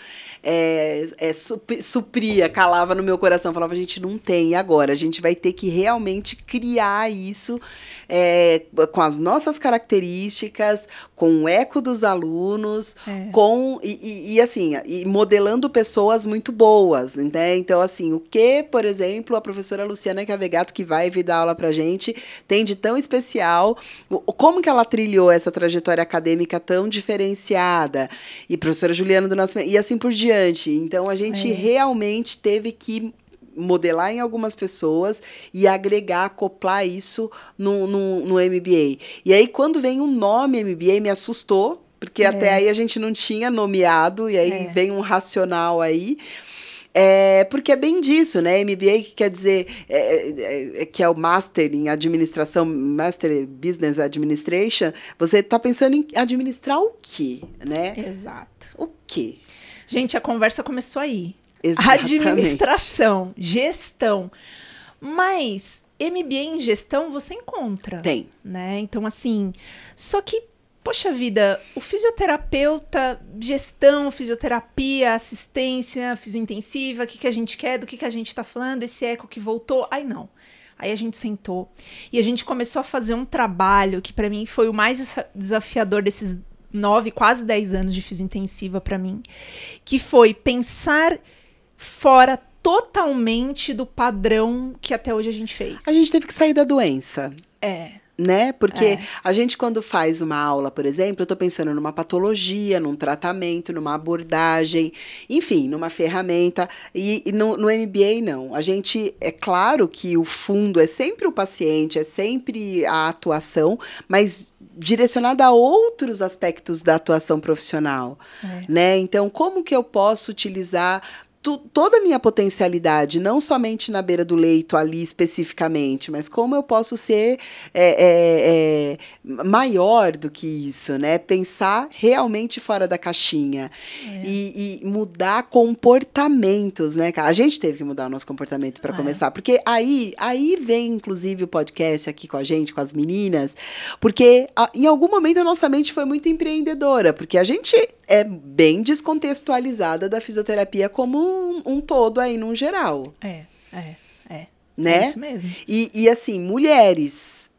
é, é, supria, calava no meu coração. Falava, a gente não tem agora, a gente vai ter que realmente criar isso é, com as nossas características, com o eco dos alunos, é. com e, e, e, assim, e modelando pessoas muito boas, né? Então, assim, o que, por exemplo, a professora Luciana Cavegato, que vai vir dar aula pra gente, tem de tão especial, como que ela trilhou essa trajetória acadêmica tão diferenciada, e professora Juliana do Nascimento, e assim por diante. Então, a gente é. realmente teve que modelar em algumas pessoas e agregar, acoplar isso no, no, no MBA. E aí, quando vem o nome MBA, me assustou, porque é. até aí a gente não tinha nomeado, e aí é. vem um racional aí. É, porque é bem disso, né? MBA que quer dizer é, é, é, que é o Master em Administração, Master Business Administration. Você está pensando em administrar o quê, né? Exato. O quê? Gente, a conversa começou aí. Exatamente. Administração, gestão. Mas MBA em gestão você encontra. Tem. Né? Então, assim, só que, poxa vida, o fisioterapeuta, gestão, fisioterapia, assistência, fisiointensiva, o que, que a gente quer, do que, que a gente está falando, esse eco que voltou. Aí não. Aí a gente sentou e a gente começou a fazer um trabalho que para mim foi o mais desafiador desses nove, quase dez anos de fisiointensiva para mim, que foi pensar fora totalmente do padrão que até hoje a gente fez. A gente teve que sair da doença. É. Né? Porque é. a gente, quando faz uma aula, por exemplo, eu estou pensando numa patologia, num tratamento, numa abordagem, enfim, numa ferramenta. E, e no, no MBA, não. A gente, é claro que o fundo é sempre o paciente, é sempre a atuação, mas direcionada a outros aspectos da atuação profissional, é. né? Então, como que eu posso utilizar tu, toda a minha potencialidade, não somente na beira do leito ali especificamente, mas como eu posso ser é, é, é, maior do que isso, né? Pensar realmente fora da caixinha é. e, e, mudar comportamentos, né? A gente teve que mudar o nosso comportamento para é. começar, porque aí, aí vem inclusive o podcast aqui com a gente, com as meninas, porque a, em algum momento a nossa mente foi muito empreendedora, porque a gente é bem descontextualizada da fisioterapia como um, um todo aí, num geral. É, é, é. Né? É isso mesmo. E, e assim, mulheres.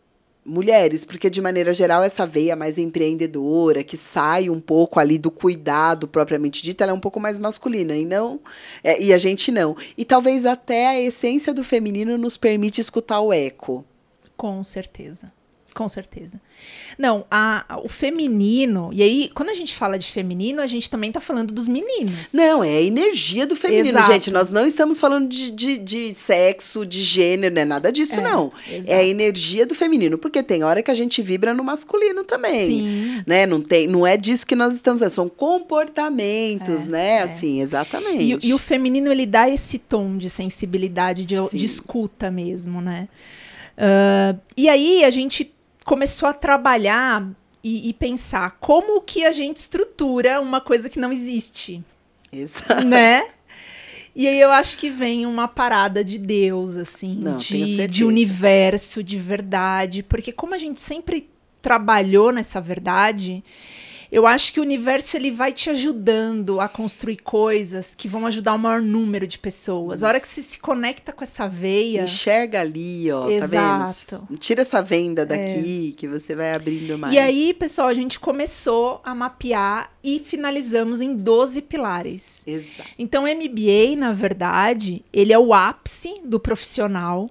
Mulheres, porque de maneira geral essa veia mais empreendedora, que sai um pouco ali do cuidado propriamente dito, ela é um pouco mais masculina, e não é, e a gente não. E talvez até a essência do feminino nos permite escutar o eco. Com certeza. Com certeza. Não, a, a, o feminino, e aí, quando a gente fala de feminino, a gente também tá falando dos meninos. Não, é a energia do feminino, exato. gente. Nós não estamos falando de, de, de, sexo, de gênero, não é nada disso, é, não. Exato. É a energia do feminino, porque tem hora que a gente vibra no masculino também. Sim. Né? Não, tem, não é disso que nós estamos falando, são comportamentos, é, né? É. Assim, exatamente. E, e, o feminino, ele dá esse tom de sensibilidade, de, de escuta mesmo, né? Uh, e aí a gente começou a trabalhar e, e, pensar como que a gente estrutura uma coisa que não existe. Exato. Né? E aí eu acho que vem uma parada de Deus, assim, não, de, de universo, de verdade. Porque como a gente sempre trabalhou nessa verdade, eu acho que o universo ele vai te ajudando a construir coisas que vão ajudar o maior número de pessoas. Isso. A hora que você se conecta com essa veia. Enxerga ali, ó. Exato. Tá vendo? Tira essa venda daqui é. que você vai abrindo mais. E aí, pessoal, a gente começou a mapear e finalizamos em 12 pilares. Exato. Então, o MBA, na verdade, ele é o ápice do profissional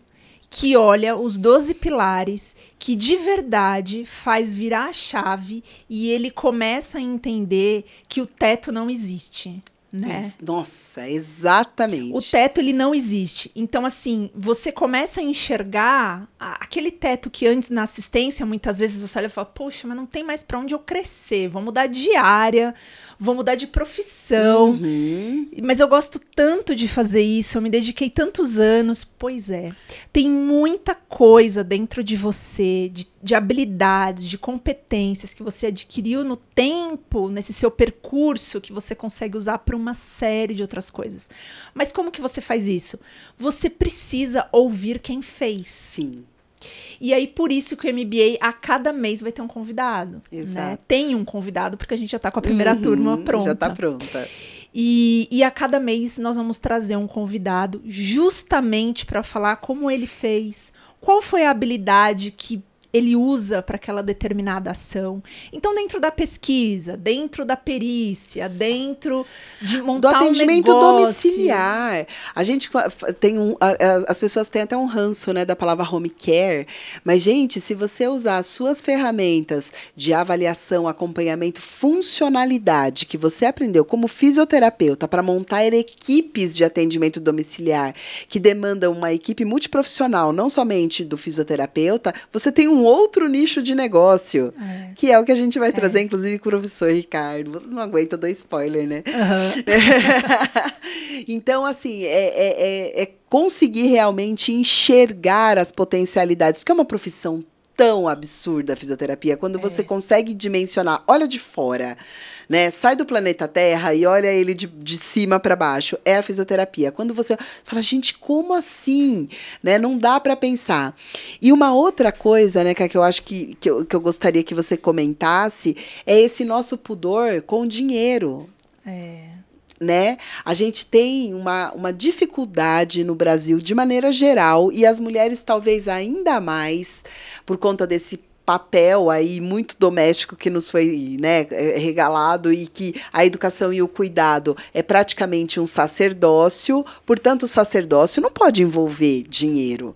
que olha os 12 pilares, que de verdade faz virar a chave e ele começa a entender que o teto não existe. né? Nossa, exatamente. O teto ele não existe. Então assim, você começa a enxergar aquele teto que antes na assistência muitas vezes você olha e fala: "Poxa, mas não tem mais para onde eu crescer. Vou mudar de área, vou mudar de profissão". Uhum. Mas eu gosto tanto de fazer isso, eu me dediquei tantos anos. Pois é, tem muita coisa dentro de você, de, de habilidades, de competências que você adquiriu no tempo, nesse seu percurso, que você consegue usar para uma série de outras coisas. Mas como que você faz isso? Você precisa ouvir quem fez. Sim. E aí, por isso que o MBA, a cada mês, vai ter um convidado. Né? Exato. Tem um convidado, porque a gente já está com a primeira Uhum, turma pronta. Já tá pronta. E, e a cada mês nós vamos trazer um convidado justamente para falar como ele fez, qual foi a habilidade que ele usa para aquela determinada ação. Então, dentro da pesquisa, dentro da perícia, dentro de Do montar atendimento um domiciliar. A gente tem um. as pessoas têm até um ranço, né, da palavra home care. Mas, gente, se você usar as suas ferramentas de avaliação, acompanhamento, funcionalidade que você aprendeu como fisioterapeuta para montar equipes de atendimento domiciliar que demandam uma equipe multiprofissional, não somente do fisioterapeuta, você tem um outro nicho de negócio. É. Que é o que a gente vai trazer, inclusive, com o professor Ricardo. Não aguenta dar spoiler, né? Aham. então, assim, é, é- é- é conseguir realmente enxergar as potencialidades, porque é uma profissão tão absurda a fisioterapia, quando você consegue dimensionar, olha de fora, né? Sai do planeta Terra e olha ele de, de cima para baixo, é a fisioterapia. Quando você fala, gente, como assim? Né? Não dá para pensar. E uma outra coisa, né, que eu acho que, que, eu, que eu gostaria que você comentasse, é esse nosso pudor com dinheiro É. né? A gente tem uma, uma dificuldade no Brasil de maneira geral, e as mulheres talvez ainda mais, por conta desse papel aí muito doméstico que nos foi né, eh, regalado e que a educação e o cuidado é praticamente um sacerdócio, portanto o sacerdócio não pode envolver dinheiro.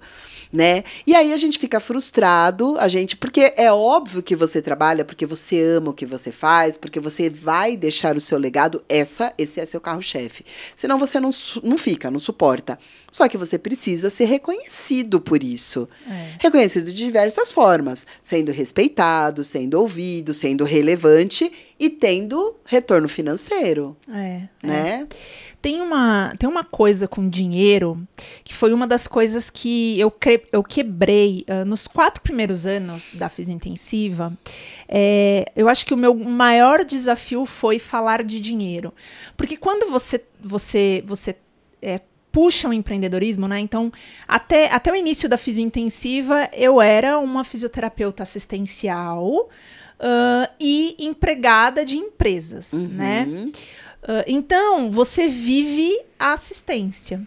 Né? E aí a gente fica frustrado, a gente, porque é óbvio que você trabalha, porque você ama o que você faz, porque você vai deixar o seu legado, essa, esse é seu carro-chefe. Senão você não, não fica, não suporta. Só que você precisa ser reconhecido por isso. É. Reconhecido de diversas formas, sendo respeitado, sendo ouvido, sendo relevante e tendo retorno financeiro, É, é. né? Tem uma, tem uma coisa com dinheiro que foi uma das coisas que eu, eu quebrei ah, nos quatro primeiros anos da fisiointensiva. É, eu acho que o meu maior desafio foi falar de dinheiro. Porque quando você, você, você é, puxa o empreendedorismo, né? Então, até, até o início da fisiointensiva, eu era uma fisioterapeuta assistencial ah, e empregada de empresas, né? Uhum. Ah, então, você vive a assistência.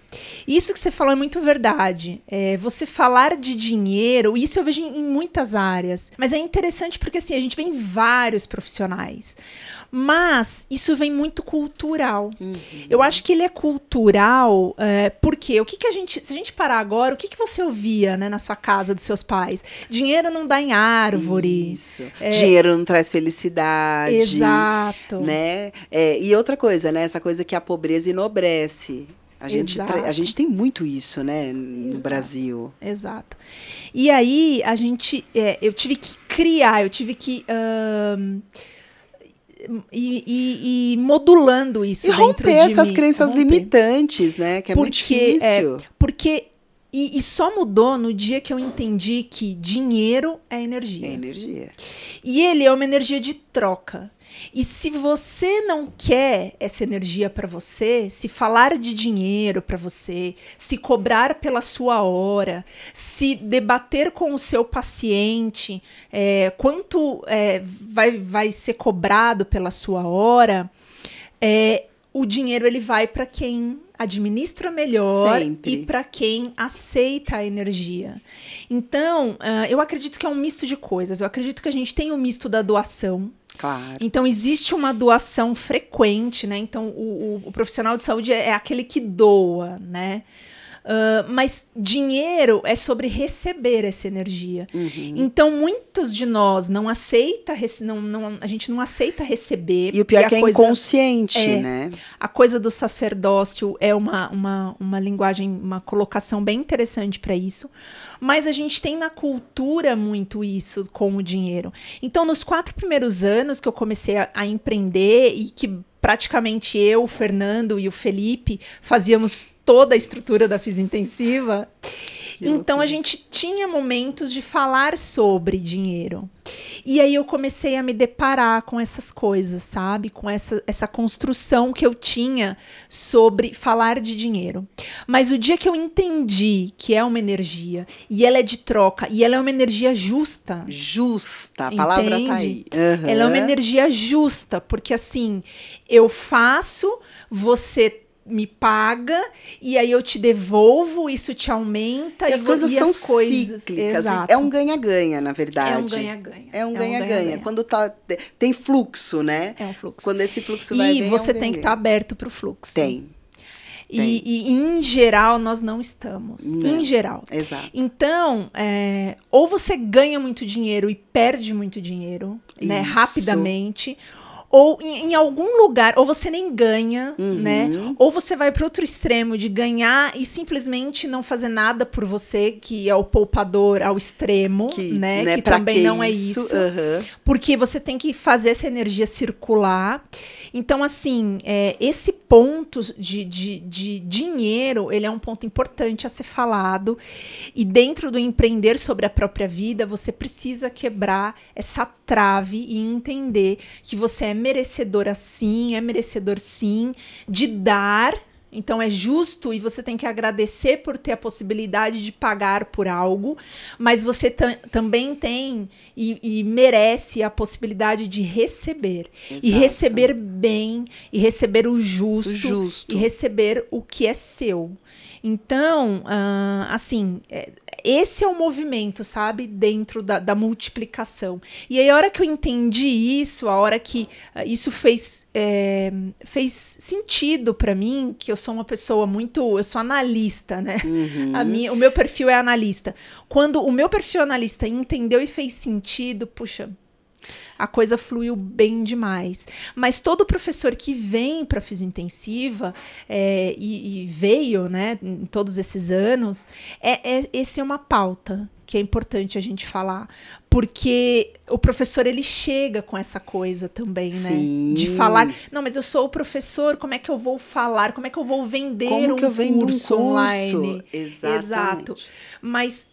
Isso que você falou é muito verdade. É, você falar de dinheiro, isso eu vejo em, em muitas áreas. Mas é interessante porque assim, a gente vê em vários profissionais. Mas isso vem muito cultural. Eu acho que ele é cultural, é, porque o que, que a gente. Se a gente parar agora, o que, que você ouvia né, na sua casa dos seus pais? Dinheiro não dá em árvore. Isso. Dinheiro não traz felicidade. Exato. Né? É, e outra coisa, né? Essa coisa que a pobreza enobrece. A gente, a gente tem muito isso, né, no Exato. Brasil. Exato. E aí a gente, é, eu tive que criar, eu tive que ahn, e, e- e modulando isso E dentro romper de essas mim. crenças Romper. limitantes, né? Que é muito Porque, difícil. Porque e, e só mudou no dia que eu entendi que dinheiro é energia. É energia. E ele é uma energia de troca. E se você não quer essa energia para você, se falar de dinheiro para você, se cobrar pela sua hora, se debater com o seu paciente é, quanto é, vai, vai ser cobrado pela sua hora, é, o dinheiro ele vai para quem administra melhor Sempre. e para quem aceita a energia. Então, ah, eu acredito que é um misto de coisas. Eu acredito que a gente tem um misto da doação. Claro. Então, existe uma doação frequente, né? Então, o, o- o profissional de saúde é, é aquele que doa, né? Uh, mas dinheiro é sobre receber essa energia. Uhum. Então, muitos de nós não aceita, não, não, a gente não aceita receber. E o pior é que é inconsciente, é, né? A coisa do sacerdócio é uma, uma, uma linguagem, uma colocação bem interessante para isso. Mas a gente tem na cultura muito isso com o dinheiro. Então, nos quatro primeiros anos que eu comecei a, a empreender e que praticamente eu, o Fernando e o Felipe fazíamos toda a estrutura da Fis Intensiva. Então a gente tinha momentos de falar sobre dinheiro. E aí eu comecei a me deparar com essas coisas, sabe? Com essa, essa construção que eu tinha sobre falar de dinheiro. Mas o dia que eu entendi que é uma energia e ela é de troca e ela é uma energia justa. Justa, a palavra entende? tá aí. Uhum. Ela é uma energia justa, porque assim, eu faço, você me paga e aí eu te devolvo, isso te aumenta. E as e coisas e são as coisas, cíclicas. Exato. É um ganha-ganha, na verdade. É um ganha-ganha. É um ganha-ganha. Quando tá, tem fluxo, né? É um fluxo. Quando esse fluxo vai E você é um tem que estar tá aberto para o fluxo. Tem. E, e, em geral, nós não estamos. Não. Em geral. Exato. Então, é, ou você ganha muito dinheiro e perde muito dinheiro, né, Isso. rapidamente, ou em, em, algum lugar, ou você nem ganha, Uhum. né? Ou você vai para outro extremo de ganhar e simplesmente não fazer nada por você, que é o poupador ao extremo, Que, né? né, Que pra também que não é isso? isso. Aham. Porque você tem que fazer essa energia circular. Então, assim, é, esse ponto de, de, de dinheiro, ele é um ponto importante a ser falado. E dentro do empreender sobre a própria vida, você precisa quebrar essa trave e entender que você é merecedora sim, é merecedor sim, de dar então é justo e você tem que agradecer por ter a possibilidade de pagar por algo, mas você também tem e, e, merece a possibilidade de receber. Exato. E receber bem, e receber o justo, O justo. e receber o que é seu. Então, ah, assim, é, esse é o movimento, sabe? Dentro da, da, multiplicação. E aí, a hora que eu entendi isso, a hora que uh, isso fez, é, fez sentido para mim, que eu sou uma pessoa muito. Eu sou analista, né? Uhum. A minha, o meu perfil é analista. Quando o meu perfil analista entendeu e fez sentido, puxa. A coisa fluiu bem demais. Mas todo professor que vem para a fisiointensiva é, e, e, veio, né, em todos esses anos, é, é, esse é uma pauta que é importante a gente falar, porque o professor ele chega com essa coisa também, Sim. né, de falar, não, mas eu sou o professor, como é que eu vou falar, como é que eu vou vender como um, que eu vendo curso um curso online, Exatamente. exato, mas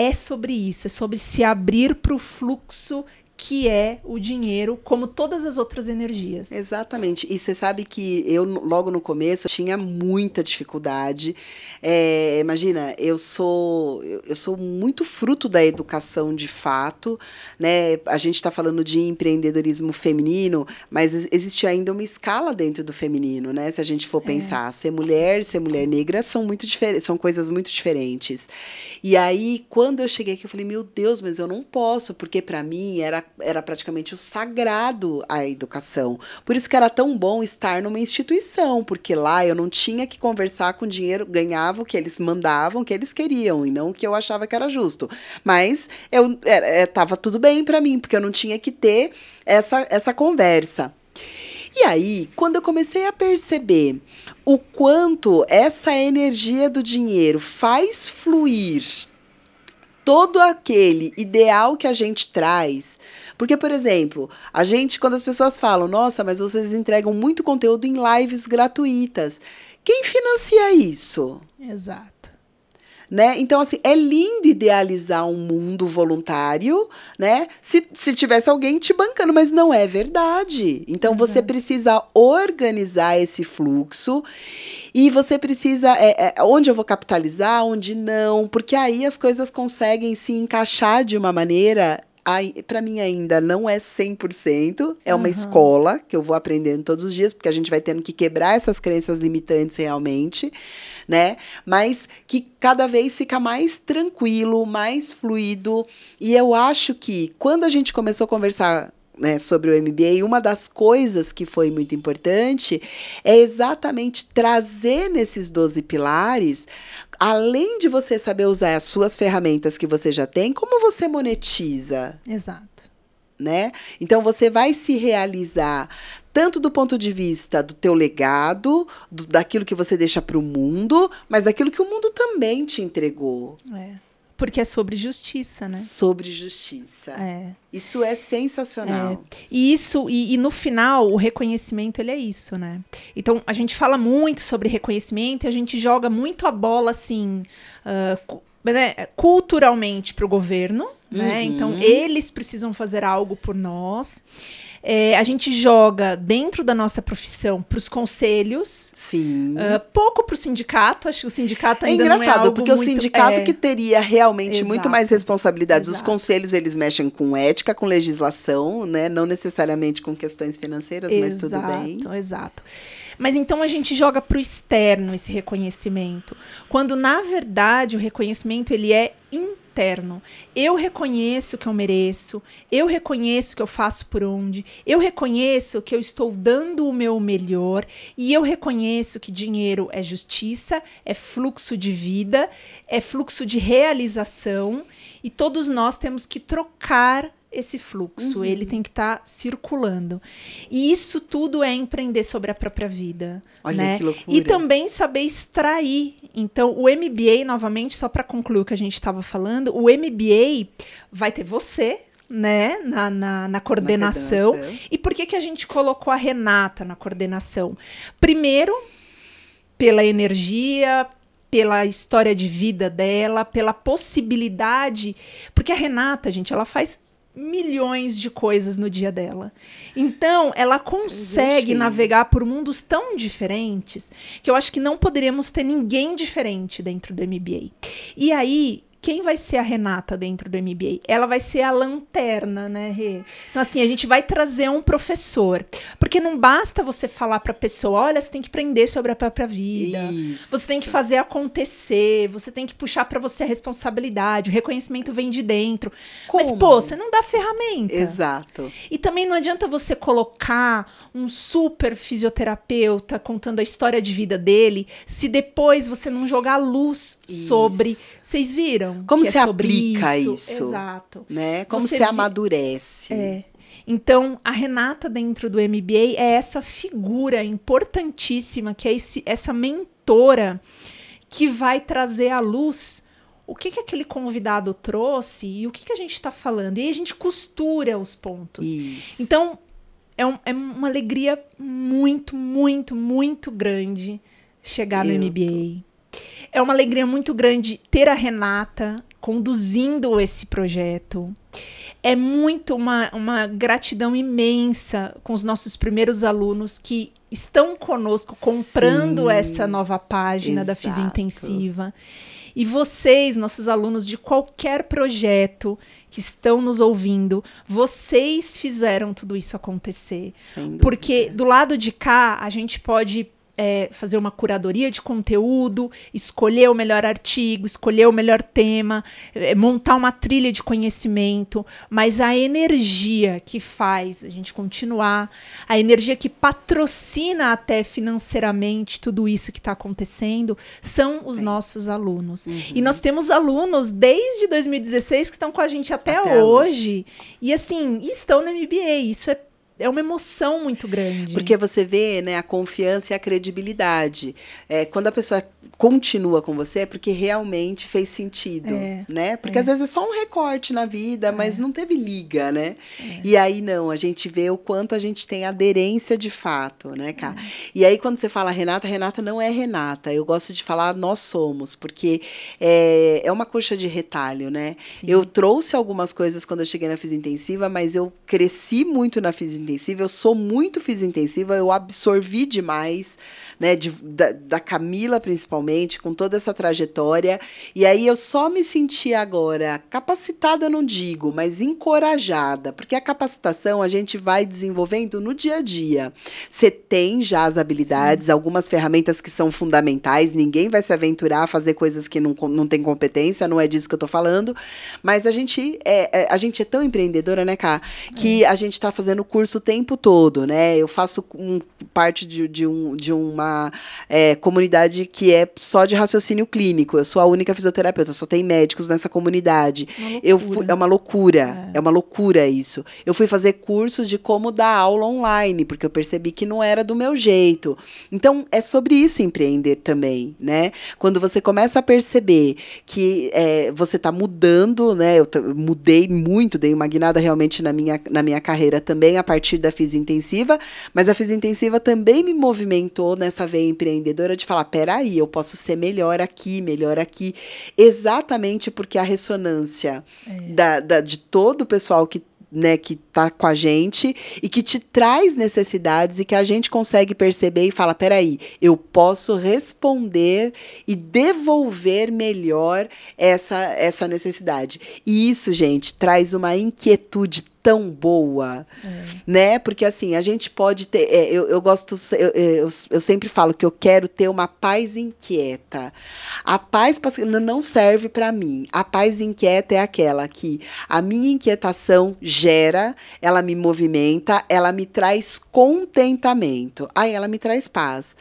é sobre isso, é sobre se abrir para o fluxo que é o dinheiro, como todas as outras energias. Exatamente. E você sabe que eu, logo no começo, tinha muita dificuldade. É, imagina, eu sou, eu sou muito fruto da educação de fato. Né? A gente está falando de empreendedorismo feminino, mas existe ainda uma escala dentro do feminino, né? Se a gente for pensar, é. ser mulher, ser mulher negra são muito diferentes, são coisas muito diferentes. E aí, quando eu cheguei aqui, eu falei, meu Deus, mas eu não posso, porque para mim era era praticamente o sagrado a educação. Por isso que era tão bom estar numa instituição, porque lá eu não tinha que conversar com dinheiro, ganhava o que eles mandavam, o que eles queriam, e não o que eu achava que era justo. Mas eu estava tudo bem para mim, porque eu não tinha que ter essa, essa conversa. E aí, quando eu comecei a perceber o quanto essa energia do dinheiro faz fluir todo aquele ideal que a gente traz. Porque, por exemplo, a gente, quando as pessoas falam, nossa, mas vocês entregam muito conteúdo em lives gratuitas. Quem financia isso? Exato. Né? Então, assim, é lindo idealizar um mundo voluntário, né? Se, se tivesse alguém te bancando, mas não é verdade. Então, você precisa organizar esse fluxo e você precisa. É, é, onde eu vou capitalizar, onde não, porque aí as coisas conseguem se encaixar de uma maneira para mim ainda não é 100%, é uma uhum. escola que eu vou aprendendo todos os dias, porque a gente vai tendo que quebrar essas crenças limitantes realmente, né? Mas que cada vez fica mais tranquilo, mais fluido, e eu acho que quando a gente começou a conversar né, sobre o MBA, uma das coisas que foi muito importante é exatamente trazer nesses 12 pilares, além de você saber usar as suas ferramentas que você já tem, como você monetiza. Exato. Né? Então você vai se realizar tanto do ponto de vista do teu legado, do, daquilo que você deixa para o mundo, mas daquilo que o mundo também te entregou. É. Porque é sobre justiça, né? Sobre justiça. É. Isso é sensacional. É. E isso, e, e, no final, o reconhecimento ele é isso, né? Então a gente fala muito sobre reconhecimento e a gente joga muito a bola assim. Uh, né, culturalmente para o governo, né? Então, uhum. Então eles precisam fazer algo por nós. É, a gente joga dentro da nossa profissão para os conselhos. Sim. Uh, pouco para o sindicato. Acho que o sindicato é ainda é engraçado, é porque muito, o sindicato é... que teria realmente Exato. muito mais responsabilidades. Exato. Os conselhos, eles mexem com ética, com legislação, né? Não necessariamente com questões financeiras, exato, mas tudo bem. Exato. Mas então a gente joga para o externo esse reconhecimento, quando na verdade o reconhecimento ele é interno. Eu reconheço que eu mereço, eu reconheço que eu faço por onde, eu reconheço que eu estou dando o meu melhor e eu reconheço que dinheiro é justiça, é fluxo de vida, é fluxo de realização e todos nós temos que trocar esse fluxo, uhum. ele tem que estar tá circulando. E isso tudo é empreender sobre a própria vida. Olha né? que loucura. E também saber extrair. Então, o MBA, novamente, só para concluir o que a gente estava falando, o MBA vai ter você, né, na, na, na, coordenação. na, coordenação. E por que, que a gente colocou a Renata na coordenação? Primeiro, pela energia, pela história de vida dela, pela possibilidade. Porque a Renata, gente, ela faz milhões de coisas no dia dela. Então, ela consegue navegar por mundos tão diferentes que eu acho que não poderíamos ter ninguém diferente dentro do MBA. E aí, quem vai ser a Renata dentro do MBA? Ela vai ser a lanterna, né, Rê? Então, assim, a gente vai trazer um professor. Porque não basta você falar para a pessoa, olha, você tem que aprender sobre a própria vida. Isso. Você tem que fazer acontecer, você tem que puxar para você a responsabilidade, o reconhecimento vem de dentro. Como? Mas, pô, você não dá ferramenta. Exato. E também não adianta você colocar um super fisioterapeuta contando a história de vida dele, se depois você não jogar luz Isso. sobre. Vocês viram? Como se é aplica isso? isso? Exato. Né? Como Você se amadurece. É. Então, a Renata dentro do MBA é essa figura importantíssima, que é esse, essa mentora que vai trazer à luz o que, que aquele convidado trouxe e o que, que a gente está falando. E aí a gente costura os pontos. Isso. Então, é, um, é uma alegria muito, muito, muito grande chegar Eu no MBA. É uma alegria muito grande ter a Renata conduzindo esse projeto. É muito uma, uma gratidão imensa com os nossos primeiros alunos que estão conosco comprando Sim, essa nova página exato. da Fisio Intensiva. E vocês, nossos alunos de qualquer projeto que estão nos ouvindo, vocês fizeram tudo isso acontecer. Porque do lado de cá, a gente pode é, fazer uma curadoria de conteúdo, escolher o melhor artigo, escolher o melhor tema, é, montar uma trilha de conhecimento, mas a energia que faz a gente continuar, a energia que patrocina até financeiramente tudo isso que está acontecendo, são os nossos alunos. Uhum. E nós temos alunos desde 2016 que estão com a gente até, até hoje. E assim, estão no MBA. Isso é é uma emoção muito grande. Porque você vê né, a confiança e a credibilidade. É, quando a pessoa continua com você é porque realmente fez sentido, é, né? Porque é. às vezes é só um recorte na vida, é. mas não teve liga, né? É. E aí não, a gente vê o quanto a gente tem aderência de fato, né, cara? É. E aí quando você fala Renata, Renata não é Renata. Eu gosto de falar nós somos, porque é, é uma coxa de retalho, né? Sim. Eu trouxe algumas coisas quando eu cheguei na Fis Intensiva, mas eu cresci muito na Fis Intensiva eu sou muito fisiointensiva intensiva, eu absorvi demais, né, de, da, da Camila principalmente, com toda essa trajetória, e aí eu só me senti agora capacitada, não digo, mas encorajada, porque a capacitação a gente vai desenvolvendo no dia a dia. Você tem já as habilidades, Sim. algumas ferramentas que são fundamentais, ninguém vai se aventurar a fazer coisas que não, não tem competência, não é disso que eu tô falando, mas a gente é, é a gente é tão empreendedora, né, Ká, que é. a gente está fazendo curso o tempo todo, né? Eu faço um, parte de, de, um, de uma é, comunidade que é só de raciocínio clínico. Eu sou a única fisioterapeuta, só tem médicos nessa comunidade. Eu fui, é uma loucura, é. é uma loucura isso. Eu fui fazer cursos de como dar aula online, porque eu percebi que não era do meu jeito. Então, é sobre isso empreender também, né? Quando você começa a perceber que é, você está mudando, né? Eu mudei muito, dei uma guinada realmente na minha, na minha carreira também a partir da física intensiva, mas a física intensiva também me movimentou nessa veia empreendedora de falar: peraí, eu posso ser melhor aqui, melhor aqui. Exatamente porque a ressonância é. da, da, de todo o pessoal que né, que está com a gente e que te traz necessidades e que a gente consegue perceber e fala: peraí, eu posso responder e devolver melhor essa, essa necessidade. E isso, gente, traz uma inquietude tão boa, é. né? Porque assim, a gente pode ter. É, eu, eu gosto, eu, eu, eu, sempre falo que eu quero ter uma paz inquieta. A paz não serve para mim. A paz inquieta é aquela que a minha inquietação gera, ela me movimenta, ela me traz contentamento. Aí ela me traz paz.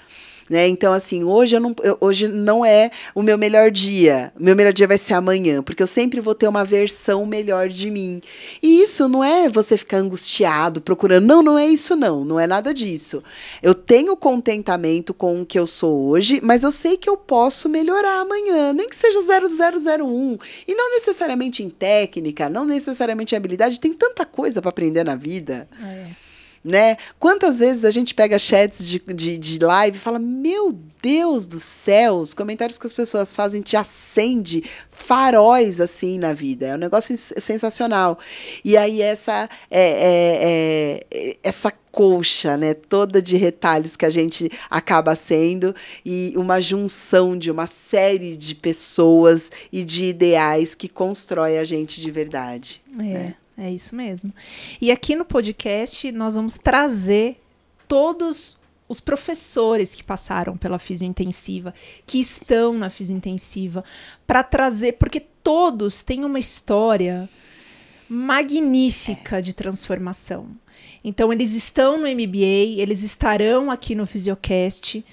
Né? Então, assim, hoje, eu não, eu, hoje não é o meu melhor dia. O meu melhor dia vai ser amanhã, porque eu sempre vou ter uma versão melhor de mim. E isso não é você ficar angustiado, procurando. Não, não é isso, não. Não é nada disso. Eu tenho contentamento com o que eu sou hoje, mas eu sei que eu posso melhorar amanhã, nem que seja 0001. E não necessariamente em técnica, não necessariamente em habilidade. Tem tanta coisa para aprender na vida. É né? Quantas vezes a gente pega chats de, de, de live e fala, meu Deus do céu, os comentários que as pessoas fazem te acende faróis assim na vida. É um negócio sensacional. E aí essa é, é, é, essa colcha, né, toda de retalhos que a gente acaba sendo e uma junção de uma série de pessoas e de ideais que constrói a gente de verdade. É. Né? É isso mesmo. E aqui no podcast nós vamos trazer todos os professores que passaram pela fisiointensiva, que estão na fisiointensiva, para trazer, porque todos têm uma história magnífica de transformação. Então eles estão no MBA, eles estarão aqui no Fisiocast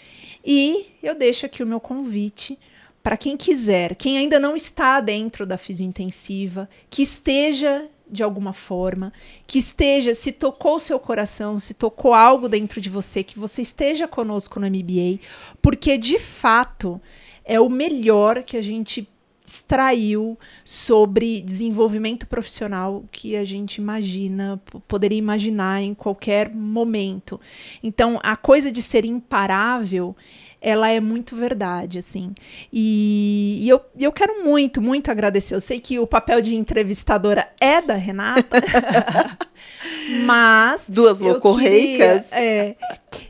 e eu deixo aqui o meu convite para quem quiser, quem ainda não está dentro da fisiointensiva, que esteja de alguma forma, que esteja, se tocou seu coração, se tocou algo dentro de você, que você esteja conosco no MBA, porque de fato é o melhor que a gente extraiu sobre desenvolvimento profissional que a gente imagina, poderia imaginar em qualquer momento. Então, a coisa de ser imparável ela é muito verdade, assim. E, e eu, eu quero muito, muito agradecer. Eu sei que o papel de entrevistadora é da Renata, mas. Duas locorreicas. É,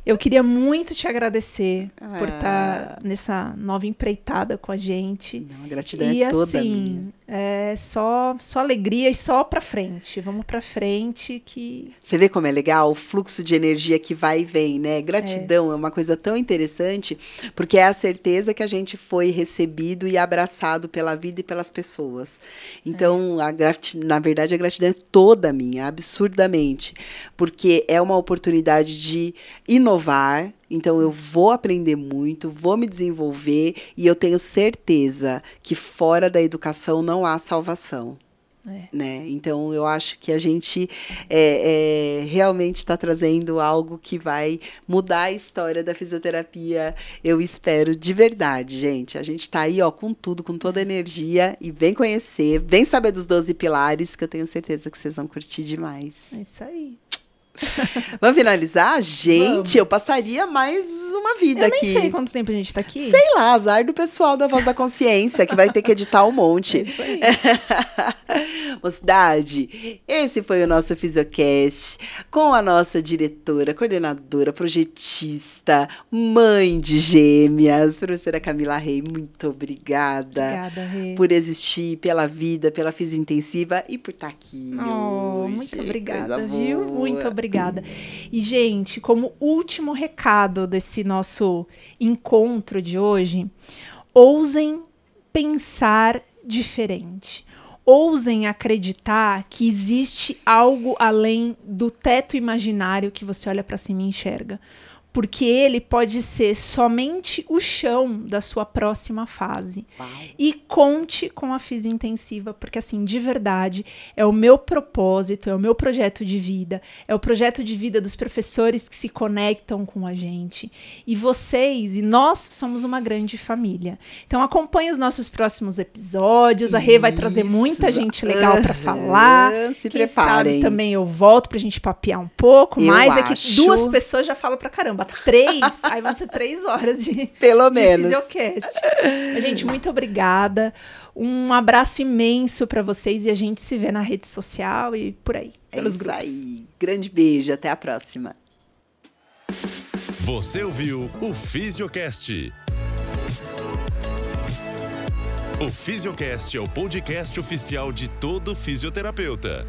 eu queria muito te agradecer ah. por estar tá nessa nova empreitada com a gente. Não, a gratidão e, é toda assim, minha. É só, só alegria e só para frente. Vamos para frente que. Você vê como é legal o fluxo de energia que vai e vem, né? Gratidão é. é uma coisa tão interessante, porque é a certeza que a gente foi recebido e abraçado pela vida e pelas pessoas. Então, é. a grat... na verdade, a gratidão é toda minha, absurdamente, porque é uma oportunidade de inovar, então eu vou aprender muito, vou me desenvolver e eu tenho certeza que fora da educação não há salvação. É. Né? Então eu acho que a gente é, é, realmente está trazendo algo que vai mudar a história da fisioterapia. Eu espero de verdade, gente. A gente está aí ó, com tudo, com toda a energia e vem conhecer, vem saber dos 12 pilares que eu tenho certeza que vocês vão curtir demais. É isso aí. Vamos finalizar? Gente, Vamos. eu passaria mais uma vida Eu aqui. nem sei quanto tempo a gente tá aqui. Sei lá, azar do pessoal da Voz da Consciência, que vai ter que editar um É monte. isso aí. Mocidade, esse foi o nosso Fisiocast com a nossa diretora, coordenadora, projetista, mãe de gêmeas, professora Camila Rei. Muito obrigada, Obrigada, por existir, pela vida, pela Física Intensiva e por estar aqui. Oh, hoje. muito obrigada, Coisa viu? boa. Muito obrigada. E, gente, como último recado desse nosso encontro de hoje, ousem pensar diferente. Ousem acreditar que existe algo além do teto imaginário que você olha para cima e enxerga. Porque ele pode ser somente o chão da sua próxima fase. Uau. E conte com a Fisio Intensiva, porque assim, de verdade, é o meu propósito, é o meu projeto de vida, é o projeto de vida dos professores que se conectam com a gente. E vocês e nós somos uma grande família. Então acompanhe os nossos próximos episódios. A Rê vai trazer muita gente legal para falar. Se Quem preparem. sabe também eu volto pra gente papear um pouco, Eu mas é que acho. duas pessoas já falam pra caramba. Três, aí vão ser três horas de, Pelo de menos. Fisiocast. Gente, muito obrigada. Um abraço imenso para vocês e a gente se vê na rede social e por aí, É pelos isso grupos. aí. Grande beijo, até a próxima. Você ouviu o Fisiocast. O Fisiocast é o podcast oficial de todo fisioterapeuta.